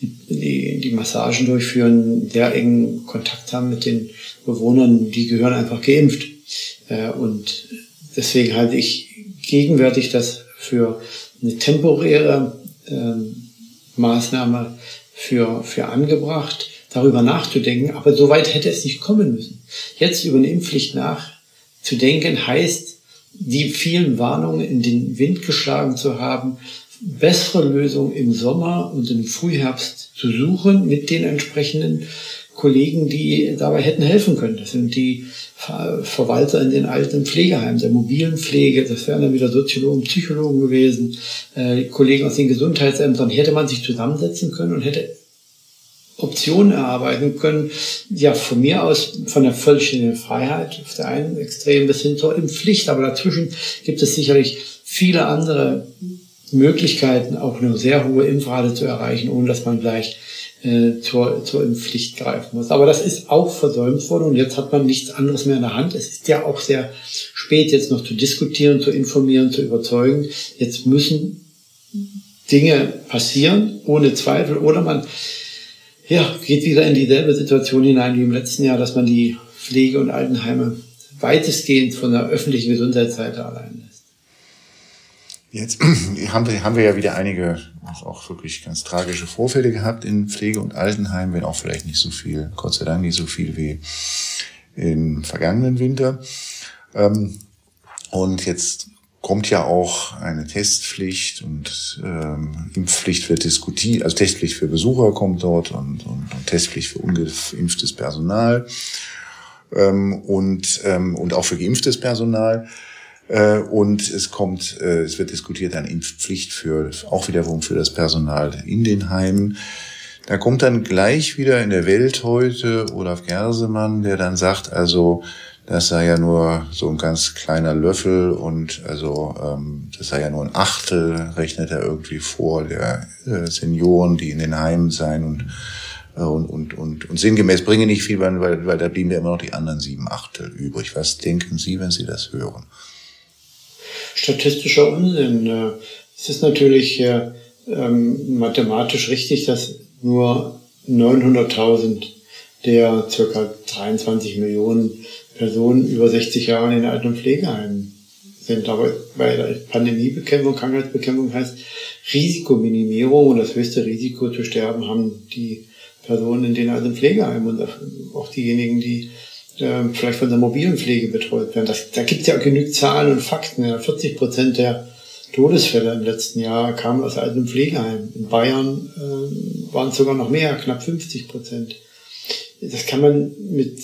die, die Massagen durchführen, sehr engen Kontakt haben mit den Bewohnern, die gehören einfach geimpft. Äh, und deswegen halte ich gegenwärtig das für eine temporäre ähm, Maßnahme für, für angebracht, darüber nachzudenken. Aber so weit hätte es nicht kommen müssen. Jetzt über eine Impfpflicht nachzudenken heißt, die vielen Warnungen in den Wind geschlagen zu haben, bessere Lösungen im Sommer und im Frühherbst zu suchen mit den entsprechenden Kollegen, die dabei hätten helfen können. Das sind die Verwalter in den alten Pflegeheimen, der mobilen Pflege, das wären dann wieder Soziologen, Psychologen gewesen, äh, Kollegen aus den Gesundheitsämtern. Hätte man sich zusammensetzen können und hätte Optionen erarbeiten können, ja, von mir aus von der vollständigen Freiheit auf der einen Extrem bis hin zur Impfpflicht, aber dazwischen gibt es sicherlich viele andere Möglichkeiten, auch eine sehr hohe Impfrate zu erreichen, ohne dass man gleich äh, zur, zur Impfpflicht greifen muss. Aber das ist auch versäumt worden und jetzt hat man nichts anderes mehr in der Hand. Es ist ja auch sehr spät, jetzt noch zu diskutieren, zu informieren, zu überzeugen. Jetzt müssen Dinge passieren, ohne Zweifel, oder man ja, geht wieder in dieselbe Situation hinein wie im letzten Jahr, dass man die Pflege- und Altenheime weitestgehend von der öffentlichen Gesundheitsseite allein lässt. Jetzt haben wir, haben wir ja wieder einige auch wirklich ganz tragische Vorfälle gehabt in Pflege- und Altenheimen, wenn auch vielleicht nicht so viel, Gott sei Dank nicht so viel wie im vergangenen Winter. Ähm, und jetzt kommt ja auch eine Testpflicht und ähm, Impfpflicht wird diskutiert, also Testpflicht für Besucher kommt dort und, und, und Testpflicht für ungeimpftes Personal ähm, und, ähm, und auch für geimpftes Personal. Äh, und es kommt, äh, es wird diskutiert eine Impfpflicht für auch wiederum für das Personal in den Heimen. Da kommt dann gleich wieder in der Welt heute Olaf Gersemann, der dann sagt, also das sei ja nur so ein ganz kleiner Löffel und also ähm, das sei ja nur ein Achtel, rechnet er irgendwie vor, der äh, Senioren, die in den Heimen seien und, äh, und, und, und, und sinngemäß bringen nicht viel, weil, weil da blieben ja immer noch die anderen sieben Achtel übrig. Was denken Sie, wenn Sie das hören? Statistischer Unsinn. Äh, es ist natürlich äh, ähm, mathematisch richtig, dass nur 900.000 der circa 23 Millionen Personen über 60 Jahre in Alten- und Pflegeheimen sind. Aber bei Pandemiebekämpfung, Krankheitsbekämpfung heißt Risikominimierung und das höchste Risiko zu sterben haben die Personen in den alten Pflegeheimen und auch diejenigen, die äh, vielleicht von der mobilen Pflege betreut werden. Das, da gibt es ja genügend Zahlen und Fakten. Ja. 40 Prozent der Todesfälle im letzten Jahr kamen aus alten Pflegeheimen. In Bayern äh, waren es sogar noch mehr, knapp 50 Prozent. Das kann man mit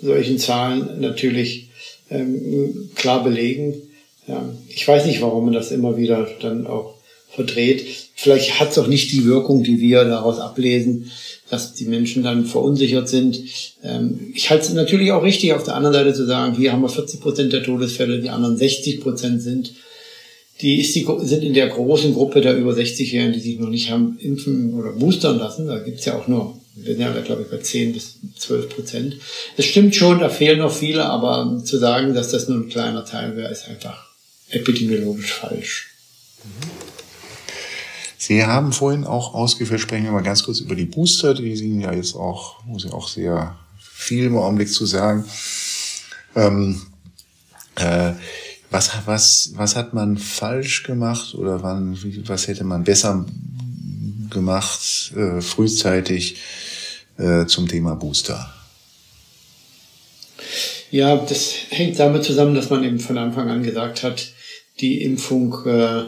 solchen Zahlen natürlich ähm, klar belegen. Ja, ich weiß nicht, warum man das immer wieder dann auch verdreht. Vielleicht hat es auch nicht die Wirkung, die wir daraus ablesen, dass die Menschen dann verunsichert sind. Ähm, ich halte es natürlich auch richtig, auf der anderen Seite zu sagen, hier haben wir 40 Prozent der Todesfälle, die anderen 60 Prozent sind. Die, ist die sind in der großen Gruppe der über 60-Jährigen, die sich noch nicht haben impfen oder boostern lassen. Da gibt's ja auch nur, wir sind ja, glaube ich, bei 10 bis 12 Prozent. Es stimmt schon, da fehlen noch viele, aber zu sagen, dass das nur ein kleiner Teil wäre, ist einfach epidemiologisch falsch. Mhm. Sie haben vorhin auch ausgeführt, sprechen wir mal ganz kurz über die Booster, die sind ja jetzt auch, muss ich auch sehr viel im Augenblick zu sagen. Ähm, äh, was, was, was hat man falsch gemacht oder wann, was hätte man besser gemacht äh, frühzeitig äh, zum Thema Booster? Ja, das hängt damit zusammen, dass man eben von Anfang an gesagt hat, die Impfung äh,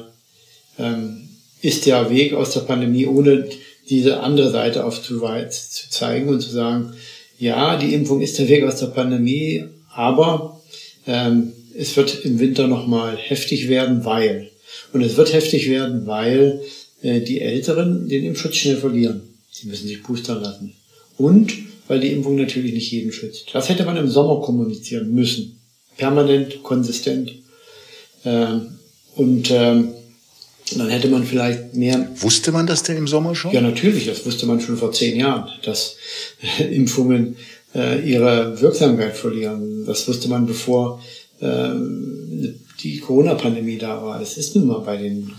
ähm, ist der Weg aus der Pandemie, ohne diese andere Seite aufzuzeigen und zu sagen, ja, die Impfung ist der Weg aus der Pandemie, aber ähm, es wird im Winter nochmal heftig werden, weil. Und es wird heftig werden, weil die Älteren den Impfschutz schnell verlieren. Sie müssen sich boostern lassen. Und weil die Impfung natürlich nicht jeden schützt. Das hätte man im Sommer kommunizieren müssen. Permanent, konsistent. Ähm, und ähm, dann hätte man vielleicht mehr. Wusste man das denn im Sommer schon? Ja, natürlich. Das wusste man schon vor zehn Jahren, dass Impfungen äh, ihre Wirksamkeit verlieren. Das wusste man bevor ähm, die Corona-Pandemie da war. Es ist nun mal bei den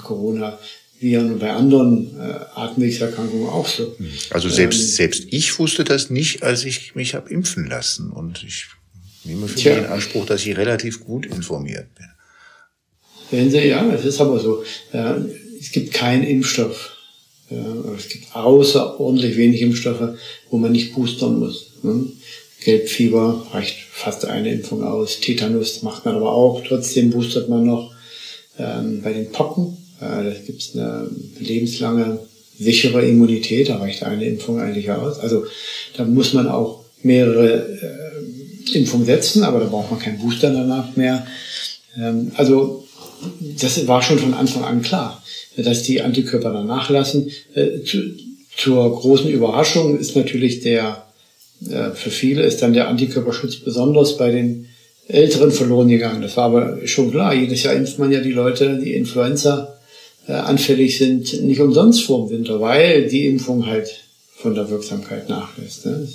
Corona-Viren und bei anderen äh, Atemwegserkrankungen auch so. Hm. Also selbst, ähm, selbst ich wusste das nicht, als ich mich habe impfen lassen. Und ich nehme für tja. in Anspruch, dass ich relativ gut informiert bin. Wenn Sie, ja, es ist aber so. Ja, es gibt keinen Impfstoff. Ja, es gibt außerordentlich wenig Impfstoffe, wo man nicht boostern muss. Ne? Gelbfieber reicht fast eine Impfung aus. Tetanus macht man aber auch. Trotzdem boostert man noch. Ähm, bei den Pocken, da gibt es eine lebenslange sichere Immunität. Da reicht eine Impfung eigentlich aus. Also da muss man auch mehrere äh, Impfungen setzen, aber da braucht man keinen Booster danach mehr. Ähm, also das war schon von Anfang an klar, dass die Antikörper dann nachlassen. Äh, zur großen Überraschung ist natürlich der, äh, für viele ist dann der Antikörperschutz besonders bei den Älteren verloren gegangen. Das war aber schon klar. Jedes Jahr impft man ja die Leute, die Influenza äh, anfällig sind, nicht umsonst vor dem Winter, weil die Impfung halt von der Wirksamkeit nachlässt. Ne?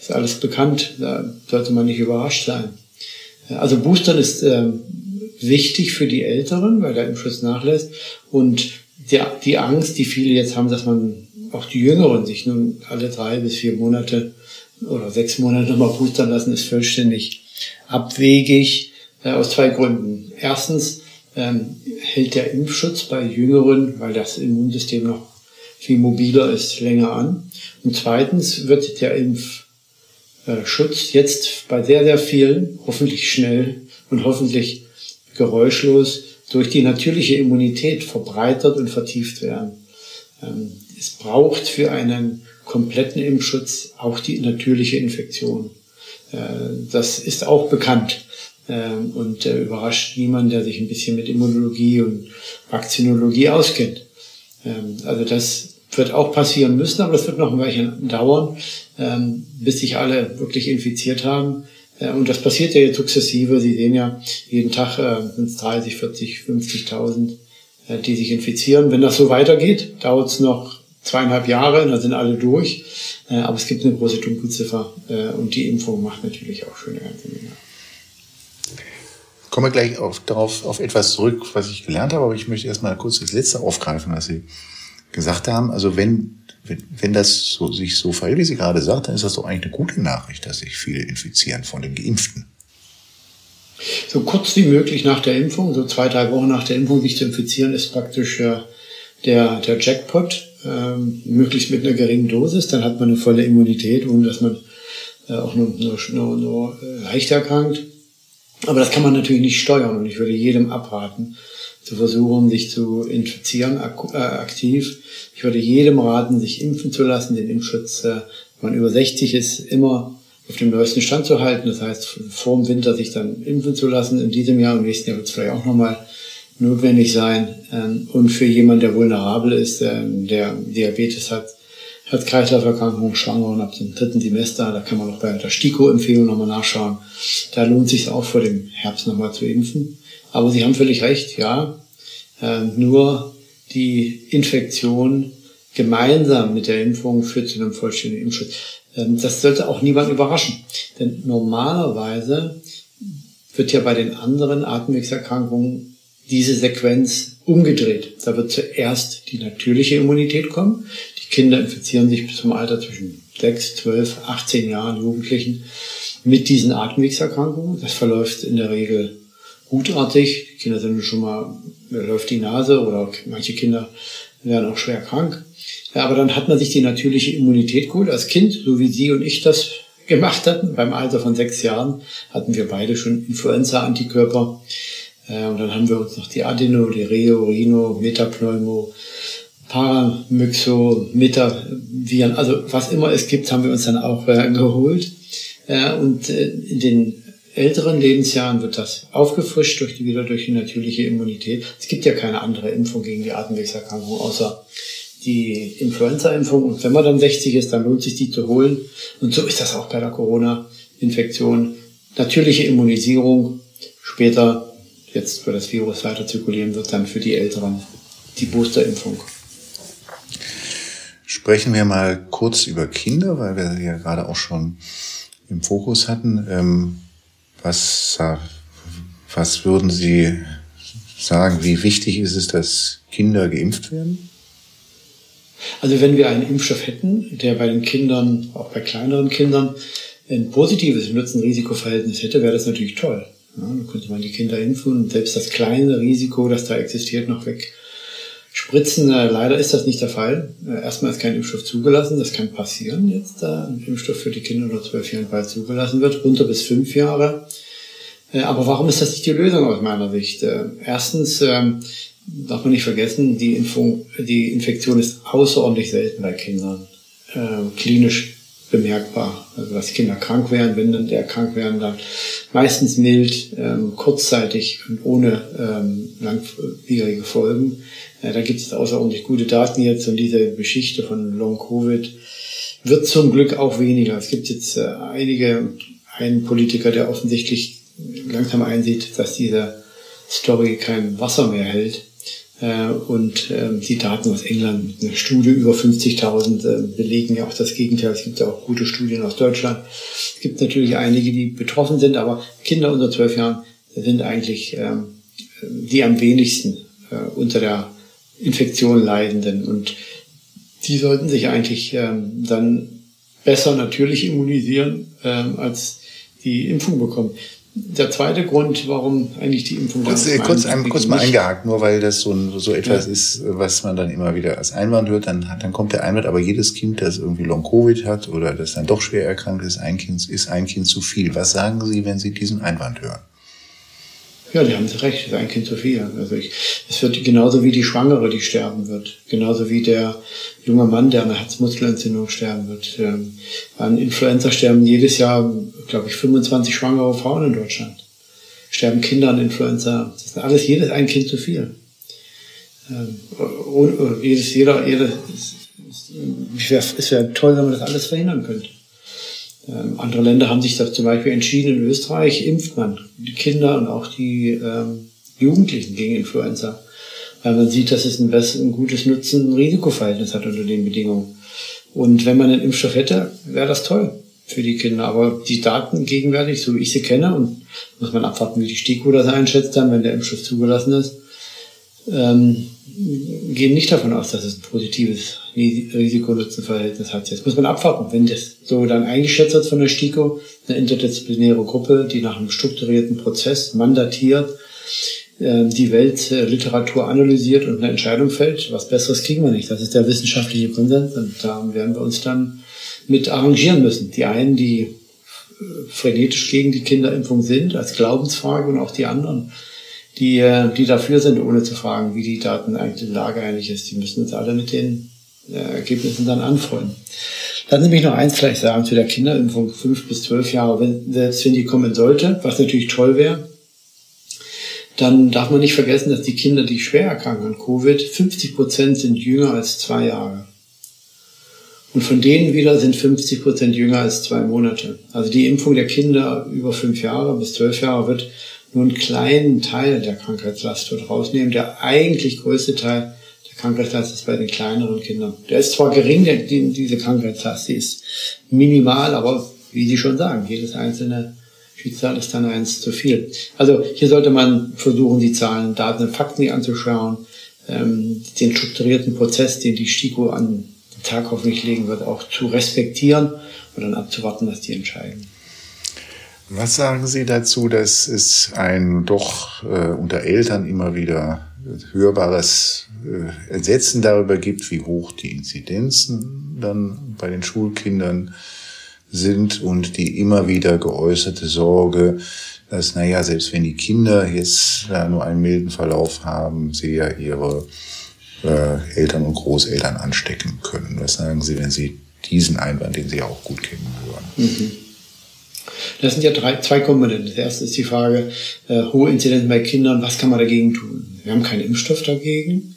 Ist alles bekannt, da sollte man nicht überrascht sein. Also Boostern ist ähm, wichtig für die Älteren, weil der Impfschutz nachlässt. Und die, Angst, die viele jetzt haben, dass man auch die Jüngeren sich nun alle drei bis vier Monate oder sechs Monate nochmal boostern lassen, ist vollständig abwegig äh, aus zwei Gründen. Erstens ähm, hält der Impfschutz bei Jüngeren, weil das Immunsystem noch viel mobiler ist, länger an. Und zweitens wird der Impfschutz jetzt bei sehr, sehr vielen hoffentlich schnell und hoffentlich geräuschlos durch die natürliche Immunität verbreitert und vertieft werden. Ähm, es braucht für einen kompletten Impfschutz auch die natürliche Infektion. Äh, das ist auch bekannt ähm, und äh, überrascht niemand, der sich ein bisschen mit Immunologie und Vakzinologie auskennt. Ähm, also das wird auch passieren müssen, aber das wird noch ein Weilchen dauern, bis sich alle wirklich infiziert haben. Äh, und das passiert ja jetzt sukzessive. Sie sehen ja, jeden Tag äh, sind es 30, 40, 50.000, äh, die sich infizieren. Wenn das so weitergeht, dauert es noch zweieinhalb Jahre, dann sind alle durch. Äh, aber es gibt eine große Dunkelziffer äh, und die Impfung macht natürlich auch schöne ganze Menge. Kommen wir gleich auf, darauf auf etwas zurück, was ich gelernt habe, aber ich möchte erstmal kurz das letzte aufgreifen, was Sie gesagt haben. Also wenn wenn, wenn das so, sich so verhält, wie Sie gerade sagt, dann ist das doch eigentlich eine gute Nachricht, dass sich viele infizieren von den Geimpften. So kurz wie möglich nach der Impfung, so zwei, drei Wochen nach der Impfung sich zu infizieren, ist praktisch äh, der, der Jackpot, ähm, möglichst mit einer geringen Dosis, dann hat man eine volle Immunität, ohne dass man äh, auch nur, nur, nur, nur äh, leicht erkrankt. Aber das kann man natürlich nicht steuern und ich würde jedem abraten, zu versuchen, sich zu infizieren ak äh, aktiv. Ich würde jedem raten, sich impfen zu lassen, den Impfschutz, äh, wenn man über 60 ist, immer auf dem neuesten Stand zu halten. Das heißt, vor dem Winter sich dann impfen zu lassen. In diesem Jahr, im nächsten Jahr wird es vielleicht auch nochmal notwendig sein. Ähm, und für jemanden, der vulnerabel ist, ähm, der Diabetes hat, Herz-Kreislauf-Erkrankungen, Schwangeren ab dem dritten Semester, da kann man auch bei der STIKO-Empfehlung nochmal nachschauen. Da lohnt es sich auch vor dem Herbst nochmal zu impfen. Aber Sie haben völlig recht, ja. Ähm, nur die Infektion gemeinsam mit der Impfung führt zu einem vollständigen Impfschutz. Ähm, das sollte auch niemand überraschen. Denn normalerweise wird ja bei den anderen Atemwegserkrankungen diese Sequenz umgedreht. Da wird zuerst die natürliche Immunität kommen. Kinder infizieren sich bis zum Alter zwischen 6, 12, 18 Jahren, Jugendlichen, mit diesen Atemwegserkrankungen. Das verläuft in der Regel gutartig. Die Kinder sind schon mal, läuft die Nase oder manche Kinder werden auch schwer krank. Ja, aber dann hat man sich die natürliche Immunität geholt als Kind, so wie Sie und ich das gemacht hatten. Beim Alter von sechs Jahren hatten wir beide schon Influenza-Antikörper. Äh, und dann haben wir uns noch die Adeno, die Reo, Rhino, Metapneumo, Paramyxo, Metaviren, also was immer es gibt, haben wir uns dann auch äh, geholt. Äh, und äh, in den älteren Lebensjahren wird das aufgefrischt durch die, wieder durch die natürliche Immunität. Es gibt ja keine andere Impfung gegen die Atemwegserkrankung außer die Influenza-Impfung. Und wenn man dann 60 ist, dann lohnt sich die zu holen. Und so ist das auch bei der Corona-Infektion. Natürliche Immunisierung. Später, jetzt, wo das Virus weiter zirkulieren wird, dann für die Älteren die Booster-Impfung. Sprechen wir mal kurz über Kinder, weil wir ja gerade auch schon im Fokus hatten. Ähm, was, was würden Sie sagen, wie wichtig ist es, dass Kinder geimpft werden? Also wenn wir einen Impfstoff hätten, der bei den Kindern, auch bei kleineren Kindern, ein positives Nutzen-Risiko-Verhältnis hätte, wäre das natürlich toll. Ja, dann könnte man die Kinder impfen und selbst das kleine Risiko, das da existiert, noch weg spritzen. Äh, leider ist das nicht der Fall. Äh, erstmal ist kein Impfstoff zugelassen. Das kann passieren jetzt, da ein Impfstoff für die Kinder unter zwölf Jahren bald zugelassen wird, runter bis fünf Jahre. Äh, aber warum ist das nicht die Lösung aus meiner Sicht? Erstens, ähm, darf man nicht vergessen, die, Impfung, die Infektion ist außerordentlich selten bei Kindern. Äh, klinisch bemerkbar. Also dass Kinder krank werden, wenn dann der krank werden, dann meistens mild, ähm, kurzzeitig und ohne ähm, langwierige Folgen. Äh, da gibt es außerordentlich gute Daten jetzt und diese Geschichte von Long Covid wird zum Glück auch weniger. Es gibt jetzt äh, einige, einen Politiker, der offensichtlich langsam einsieht, dass diese Story kein Wasser mehr hält äh, und ähm, die Daten aus England, eine Studie über 50.000 äh, belegen ja auch das Gegenteil. Es gibt ja auch gute Studien aus Deutschland. Es gibt natürlich einige, die betroffen sind, aber Kinder unter zwölf Jahren sind eigentlich ähm, die am wenigsten unter der Infektion leidenden. Und die sollten sich eigentlich ähm, dann besser natürlich immunisieren, als die Impfung bekommen der zweite Grund, warum eigentlich die Impfung kurz, äh, kurz, ein, kurz mal eingehakt, nur weil das so, ein, so etwas ja. ist, was man dann immer wieder als Einwand hört, dann, dann kommt der Einwand, aber jedes Kind, das irgendwie Long-Covid hat oder das dann doch schwer erkrankt ist, ein Kind, ist ein Kind zu viel. Was sagen Sie, wenn Sie diesen Einwand hören? Ja, die haben Sie recht, das ist ein Kind zu viel. Also ich, es wird genauso wie die Schwangere, die sterben wird. Genauso wie der junge Mann, der an einer Herzmuskelentzündung sterben wird. Ähm, an Influenza sterben jedes Jahr, glaube ich, 25 schwangere Frauen in Deutschland. Sterben Kinder an Influenza. Das ist alles, jedes ein Kind zu viel. Ähm, jedes, jeder, jeder, es wäre wär toll, wenn man das alles verhindern könnte. Ähm, andere Länder haben sich da zum Beispiel entschieden, in Österreich impft man die Kinder und auch die ähm, Jugendlichen gegen Influenza, weil man sieht, dass es ein, ein gutes Nutzen-Risikoverhältnis hat unter den Bedingungen. Und wenn man einen Impfstoff hätte, wäre das toll für die Kinder. Aber die Daten gegenwärtig, so wie ich sie kenne, und muss man abwarten, wie die STIKO das einschätzt dann, wenn der Impfstoff zugelassen ist, ähm, gehen nicht davon aus, dass es ein positives Risiko-Nutzen-Verhältnis hat. Jetzt muss man abwarten, wenn das so dann eingeschätzt wird von der STIKO, eine interdisziplinäre Gruppe, die nach einem strukturierten Prozess mandatiert, äh, die Weltliteratur analysiert und eine Entscheidung fällt. Was Besseres kriegen wir nicht. Das ist der wissenschaftliche Konsens und da werden wir uns dann mit arrangieren müssen. Die einen, die frenetisch gegen die Kinderimpfung sind, als Glaubensfrage und auch die anderen, die, äh, die dafür sind, ohne zu fragen, wie die Daten eigentlich die Lage eigentlich ist. Die müssen uns alle mit den Ergebnissen dann anfreunden. Lassen Sie mich noch eins vielleicht sagen zu der Kinderimpfung, fünf bis zwölf Jahre, wenn, selbst wenn die kommen sollte, was natürlich toll wäre, dann darf man nicht vergessen, dass die Kinder, die schwer erkranken an Covid, 50 Prozent sind jünger als zwei Jahre. Und von denen wieder sind 50 Prozent jünger als zwei Monate. Also die Impfung der Kinder über fünf Jahre bis zwölf Jahre wird nur einen kleinen Teil der Krankheitslast dort rausnehmen. Der eigentlich größte Teil der Krankheitslast ist bei den kleineren Kindern. Der ist zwar gering, diese Krankheitslast, die ist minimal, aber wie Sie schon sagen, jedes einzelne Schicksal ist dann eins zu viel. Also hier sollte man versuchen, die Zahlen, Daten und Fakten anzuschauen, ähm, den strukturierten Prozess, den die STIKO an den Tag hoffentlich legen wird, auch zu respektieren und dann abzuwarten, was die entscheiden. Was sagen Sie dazu, dass es ein doch äh, unter Eltern immer wieder hörbares äh, Entsetzen darüber gibt, wie hoch die Inzidenzen dann bei den Schulkindern sind und die immer wieder geäußerte Sorge, dass, naja, selbst wenn die Kinder jetzt ja, nur einen milden Verlauf haben, sie ja ihre äh, Eltern und Großeltern anstecken können. Was sagen Sie, wenn Sie diesen Einwand, den Sie auch gut kennen, hören? Mhm. Das sind ja drei, zwei Komponenten. Das erste ist die Frage, äh, hohe Inzidenz bei Kindern, was kann man dagegen tun? Wir haben keinen Impfstoff dagegen.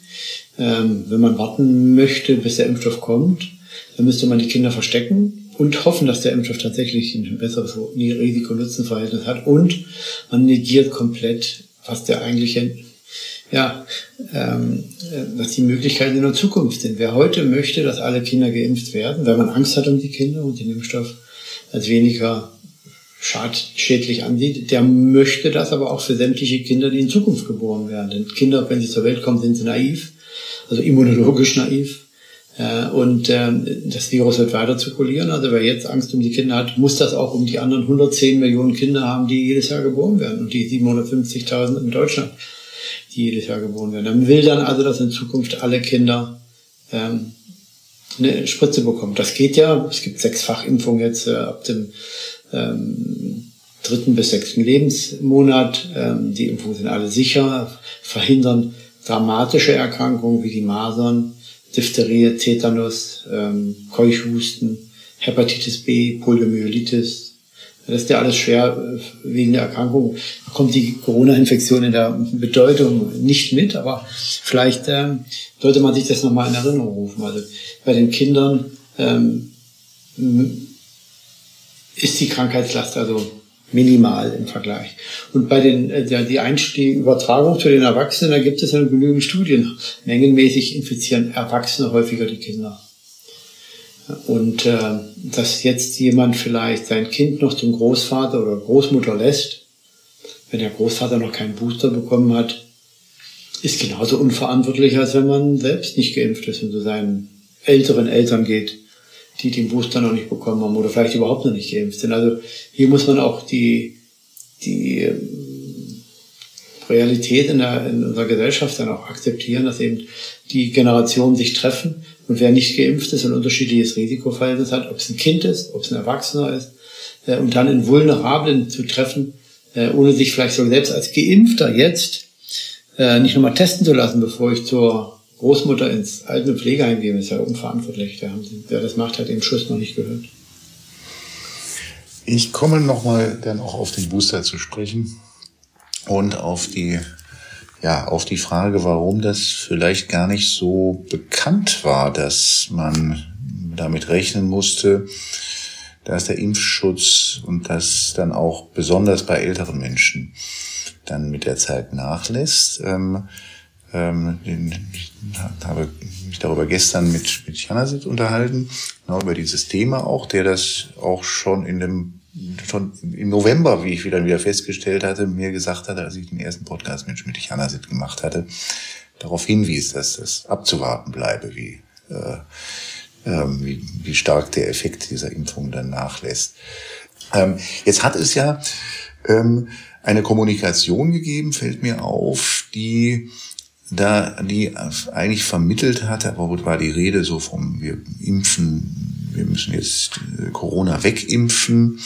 Ähm, wenn man warten möchte, bis der Impfstoff kommt, dann müsste man die Kinder verstecken und hoffen, dass der Impfstoff tatsächlich ein besseres Risiko-Nutzen-Verhältnis hat. Und man negiert komplett, was der eigentliche ja, ähm, äh, was die Möglichkeiten in der Zukunft sind. Wer heute möchte, dass alle Kinder geimpft werden, weil man Angst hat um die Kinder und den Impfstoff als weniger schädlich ansieht, der möchte das aber auch für sämtliche Kinder, die in Zukunft geboren werden. Denn Kinder, wenn sie zur Welt kommen, sind sie naiv, also immunologisch naiv. Äh, und ähm, das Virus wird weiter zirkulieren. Also wer jetzt Angst um die Kinder hat, muss das auch um die anderen 110 Millionen Kinder haben, die jedes Jahr geboren werden. Und die 750.000 in Deutschland, die jedes Jahr geboren werden. Man will dann also, dass in Zukunft alle Kinder ähm, eine Spritze bekommen. Das geht ja. Es gibt sechs Fachimpfungen jetzt äh, ab dem ähm, dritten bis sechsten Lebensmonat. Ähm, die Impfungen sind alle sicher, verhindern dramatische Erkrankungen wie die Masern, Diphtherie, Tetanus, ähm, Keuchhusten, Hepatitis B, Poliomyelitis. Das ist ja alles schwer wegen der Erkrankung. Da kommt die Corona-Infektion in der Bedeutung nicht mit, aber vielleicht ähm, sollte man sich das nochmal in Erinnerung rufen. Also bei den Kindern ähm, ist die Krankheitslast also minimal im Vergleich. Und bei den äh, die, die Übertragung zu den Erwachsenen, da gibt es ja genügend Studien. Mengenmäßig infizieren Erwachsene häufiger die Kinder. Und äh, dass jetzt jemand vielleicht sein Kind noch zum Großvater oder Großmutter lässt, wenn der Großvater noch keinen Booster bekommen hat, ist genauso unverantwortlich, als wenn man selbst nicht geimpft ist und zu seinen älteren Eltern geht die den Booster noch nicht bekommen haben oder vielleicht überhaupt noch nicht geimpft sind. Also hier muss man auch die, die ähm, Realität in, der, in unserer Gesellschaft dann auch akzeptieren, dass eben die Generationen sich treffen und wer nicht geimpft ist, ein unterschiedliches Risikoverhältnis hat, ob es ein Kind ist, ob es ein Erwachsener ist, äh, und dann in Vulnerablen zu treffen, äh, ohne sich vielleicht so selbst als Geimpfter jetzt äh, nicht nochmal testen zu lassen, bevor ich zur Großmutter ins alte Pflegeheim geben, ist ja unverantwortlich. Wer, wer das macht, hat den Schuss noch nicht gehört. Ich komme nochmal dann auch auf den Booster zu sprechen und auf die, ja, auf die Frage, warum das vielleicht gar nicht so bekannt war, dass man damit rechnen musste, dass der Impfschutz und das dann auch besonders bei älteren Menschen dann mit der Zeit nachlässt. Ähm, ähm, den, ich habe mich darüber gestern mit, mit Janasit unterhalten, genau über dieses Thema auch, der das auch schon in dem schon im November, wie ich wieder wieder festgestellt hatte, mir gesagt hatte, als ich den ersten Podcast mit Schmidt Janasit gemacht hatte, darauf hinwies, dass das abzuwarten bleibe, wie, äh, äh, wie, wie stark der Effekt dieser Impfung dann nachlässt. Ähm, jetzt hat es ja ähm, eine Kommunikation gegeben, fällt mir auf, die da die eigentlich vermittelt hatte, aber war die Rede so vom wir impfen, wir müssen jetzt äh, Corona wegimpfen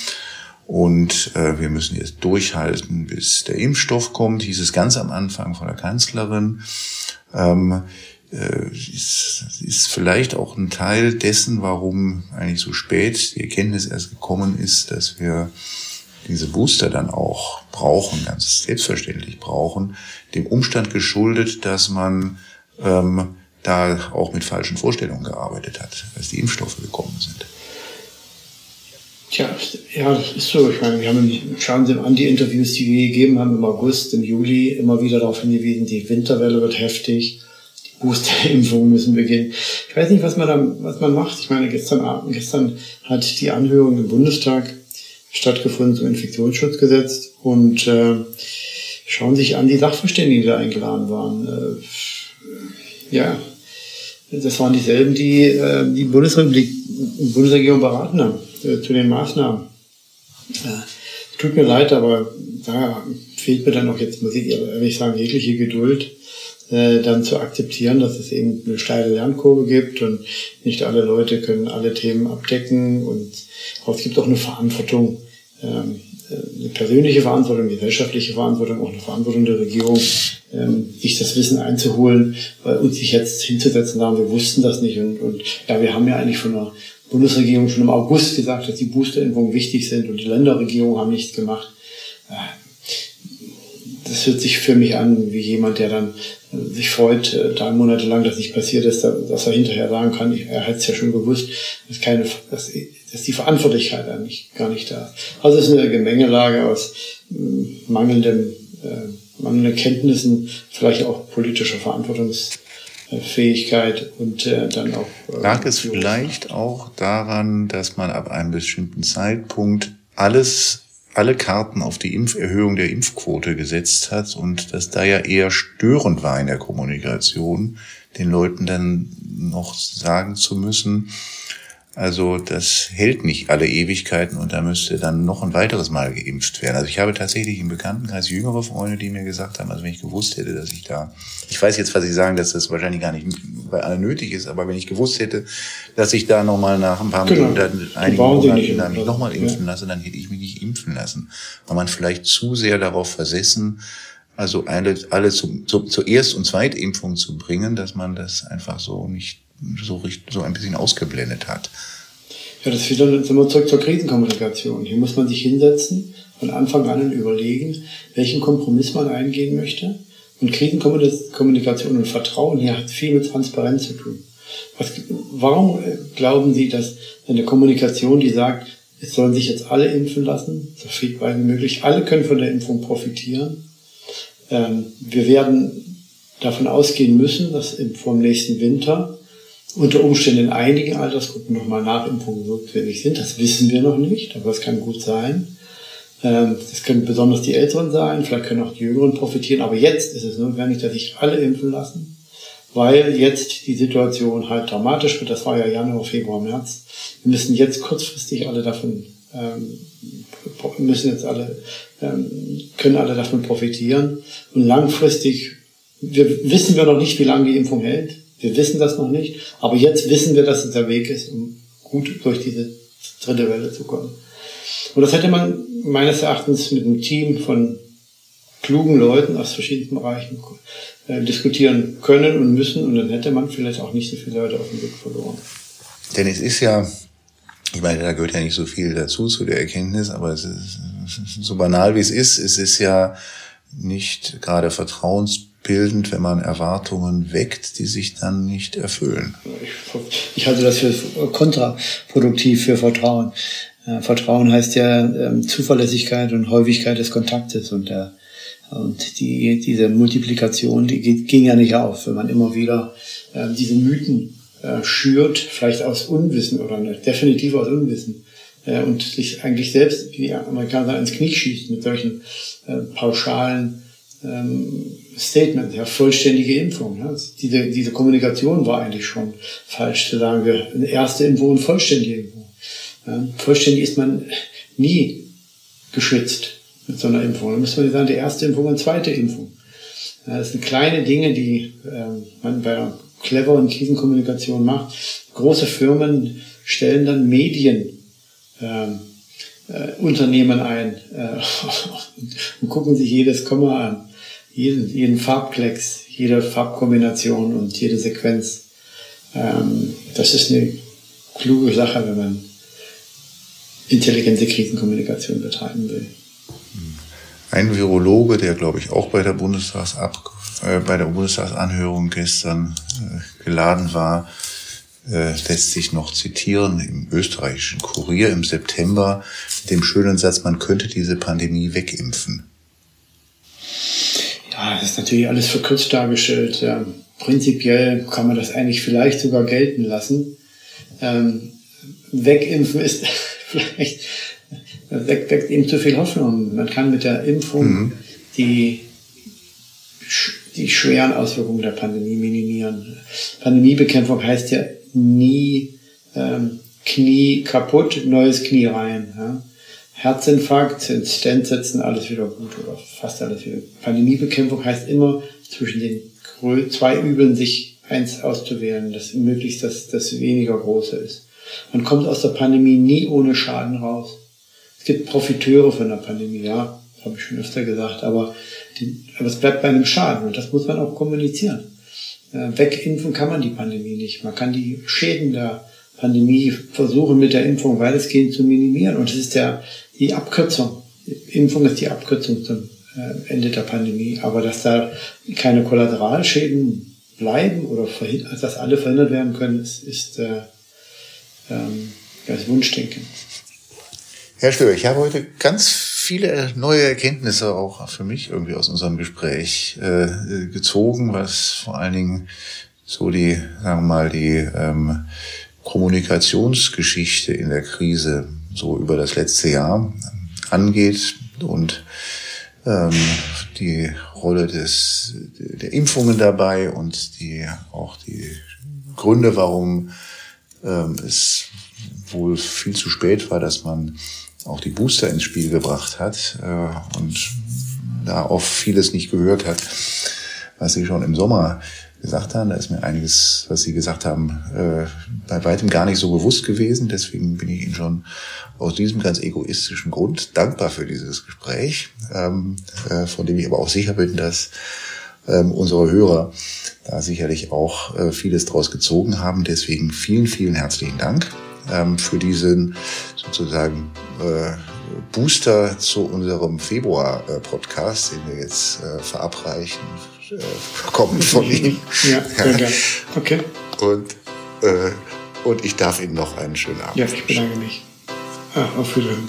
und äh, wir müssen jetzt durchhalten, bis der Impfstoff kommt, hieß es ganz am Anfang von der Kanzlerin. Ähm, äh, ist, ist vielleicht auch ein Teil dessen, warum eigentlich so spät die Erkenntnis erst gekommen ist, dass wir diese Booster dann auch brauchen, ganz selbstverständlich brauchen, dem Umstand geschuldet, dass man ähm, da auch mit falschen Vorstellungen gearbeitet hat, als die Impfstoffe gekommen sind. Tja, ja, das ist so. Ich meine, wir haben, schauen Sie an die Interviews, die wir gegeben haben im August, im Juli, immer wieder darauf hingewiesen, die Winterwelle wird heftig, die Boosterimpfungen müssen beginnen. Ich weiß nicht, was man da, was man macht. Ich meine, gestern Abend, gestern hat die Anhörung im Bundestag stattgefunden zum Infektionsschutzgesetz und äh, schauen sich an die Sachverständigen, die da eingeladen waren. Äh, ja, das waren dieselben, die äh, die Bundesrepublik, Bundesregierung beraten haben äh, zu den Maßnahmen. Äh, tut mir leid, aber da fehlt mir dann auch jetzt, muss ich ehrlich sagen, jegliche Geduld, äh, dann zu akzeptieren, dass es eben eine steile Lernkurve gibt und nicht alle Leute können alle Themen abdecken und es gibt auch eine Verantwortung, ähm, äh, eine persönliche Verantwortung, eine gesellschaftliche Verantwortung, auch eine Verantwortung der Regierung, ähm, sich das Wissen einzuholen und sich jetzt hinzusetzen, sagen, wir wussten das nicht und, und ja, wir haben ja eigentlich von einer Bundesregierung schon im August gesagt, dass die Boosterimpfungen wichtig sind und die Länderregierungen haben nichts gemacht. Das hört sich für mich an wie jemand, der dann äh, sich freut, äh, drei Monate lang, dass nicht passiert ist, dass er hinterher sagen kann, er hat es ja schon gewusst, dass, keine, dass, dass die Verantwortlichkeit eigentlich gar nicht da ist. Also es ist eine Gemengelage aus mangelndem, äh, mangelnden Kenntnissen, vielleicht auch politischer Verantwortungs Fähigkeit und äh, dann auch. Äh, Lag es vielleicht auch daran, dass man ab einem bestimmten Zeitpunkt alles, alle Karten auf die Impferhöhung der Impfquote gesetzt hat und das da ja eher störend war in der Kommunikation, den Leuten dann noch sagen zu müssen, also das hält nicht alle Ewigkeiten und da müsste dann noch ein weiteres Mal geimpft werden. Also ich habe tatsächlich im Bekanntenkreis jüngere Freunde, die mir gesagt haben, also wenn ich gewusst hätte, dass ich da, ich weiß jetzt, was Sie sagen, dass das wahrscheinlich gar nicht bei allen nötig ist, aber wenn ich gewusst hätte, dass ich da nochmal nach ein paar genau. Monaten, einigen Monaten dann mich nochmal impfen ja. lasse, dann hätte ich mich nicht impfen lassen. Weil man vielleicht zu sehr darauf versessen, also alle, alle zu, zu, zur Erst- und Zweitimpfung zu bringen, dass man das einfach so nicht so, so ein bisschen ausgeblendet hat. Ja, das wieder, sind wir zurück zur Krisenkommunikation. Hier muss man sich hinsetzen, von Anfang an überlegen, welchen Kompromiss man eingehen möchte. Und Krisenkommunikation und Vertrauen hier hat viel mit Transparenz zu tun. Was, warum glauben Sie, dass eine Kommunikation, die sagt, es sollen sich jetzt alle impfen lassen, so viel wie möglich, alle können von der Impfung profitieren. Ähm, wir werden davon ausgehen müssen, dass vor dem nächsten Winter unter Umständen in einigen Altersgruppen nochmal Nachimpfungen notwendig sind. Das wissen wir noch nicht, aber es kann gut sein. Ähm, das können besonders die Älteren sein, vielleicht können auch die Jüngeren profitieren, aber jetzt ist es notwendig, dass sich alle impfen lassen, weil jetzt die Situation halt dramatisch wird. Das war ja Januar, Februar, März. Wir müssen jetzt kurzfristig alle davon, ähm, müssen jetzt alle, ähm, können alle davon profitieren und langfristig, wir wissen wir noch nicht, wie lange die Impfung hält. Wir wissen das noch nicht, aber jetzt wissen wir, dass es der Weg ist, um gut durch diese dritte Welle zu kommen. Und das hätte man meines Erachtens mit einem Team von klugen Leuten aus verschiedenen Bereichen äh, diskutieren können und müssen und dann hätte man vielleicht auch nicht so viele Leute auf dem Weg verloren. Denn es ist ja, ich meine, da gehört ja nicht so viel dazu zu der Erkenntnis, aber es ist so banal wie es ist, es ist ja nicht gerade vertrauens bildend, wenn man Erwartungen weckt, die sich dann nicht erfüllen. Ich, halte das für kontraproduktiv für Vertrauen. Äh, Vertrauen heißt ja ähm, Zuverlässigkeit und Häufigkeit des Kontaktes und der und die, diese Multiplikation, die ging ja nicht auf, wenn man immer wieder äh, diese Mythen äh, schürt, vielleicht aus Unwissen oder ne, definitiv aus Unwissen äh, und sich eigentlich selbst, wie die Amerikaner, ins Knie schießt mit solchen äh, pauschalen ähm, Statement, ja, vollständige Impfung. Ja. Diese, diese Kommunikation war eigentlich schon falsch zu sagen, wir eine erste Impfung und vollständige Impfung. Ja. Vollständig ist man nie geschützt mit so einer Impfung. Da müssen wir sagen, die erste Impfung und zweite Impfung. Ja, das sind kleine Dinge, die ähm, man bei einer cleveren Krisenkommunikation macht. Große Firmen stellen dann Medien ähm, äh, Unternehmen ein äh, und gucken sich jedes Komma an, jeden, jeden Farbklecks, jede Farbkombination und jede Sequenz. Ähm, das ist eine kluge Sache, wenn man intelligente Krisenkommunikation betreiben will. Ein Virologe, der glaube ich auch bei der Bundestagsab äh, bei der Bundestagsanhörung gestern äh, geladen war, äh, lässt sich noch zitieren im österreichischen Kurier im September mit dem schönen Satz, man könnte diese Pandemie wegimpfen. Ja, das ist natürlich alles verkürzt dargestellt. Ja, prinzipiell kann man das eigentlich vielleicht sogar gelten lassen. Ähm, wegimpfen ist vielleicht weckt, weckt eben zu viel Hoffnung. Man kann mit der Impfung mhm. die die schweren Auswirkungen der Pandemie minimieren. Pandemiebekämpfung heißt ja nie ähm, Knie kaputt, neues Knie rein. Ja? Herzinfarkt, ins Stent setzen, alles wieder gut oder fast alles wieder. Pandemiebekämpfung heißt immer zwischen den zwei Übeln sich eins auszuwählen, das möglichst das, das weniger große ist. Man kommt aus der Pandemie nie ohne Schaden raus. Es gibt Profiteure von der Pandemie, ja, habe ich schon öfter gesagt, aber, die, aber es bleibt bei einem Schaden und das muss man auch kommunizieren. Äh, wegimpfen kann man die Pandemie nicht. Man kann die Schäden der Pandemie versuchen mit der Impfung weitestgehend zu minimieren. Und es ist der, die Abkürzung. Impfung ist die Abkürzung zum äh, Ende der Pandemie. Aber dass da keine Kollateralschäden bleiben oder dass alle verhindert werden können, ist, ist äh, ähm, das Wunschdenken. Herr Stöber, ich habe heute ganz viele neue Erkenntnisse auch für mich irgendwie aus unserem Gespräch äh, gezogen, was vor allen Dingen so die, sagen wir mal, die ähm, Kommunikationsgeschichte in der Krise so über das letzte Jahr angeht und ähm, die Rolle des, der Impfungen dabei und die auch die Gründe, warum ähm, es wohl viel zu spät war, dass man auch die Booster ins Spiel gebracht hat äh, und da auf vieles nicht gehört hat, was sie schon im Sommer gesagt haben. Da ist mir einiges, was Sie gesagt haben, äh, bei weitem gar nicht so bewusst gewesen. Deswegen bin ich Ihnen schon aus diesem ganz egoistischen Grund dankbar für dieses Gespräch, ähm, äh, von dem ich aber auch sicher bin, dass ähm, unsere Hörer da sicherlich auch äh, vieles draus gezogen haben. Deswegen vielen, vielen herzlichen Dank ähm, für diesen sozusagen Booster zu unserem Februar-Podcast, den wir jetzt verabreichen, kommen von Ihnen. Ja, sehr gerne. Okay. Und, äh, und ich darf Ihnen noch einen schönen Abend Ja, ich bedanke mich. Ah, auf Wiedersehen.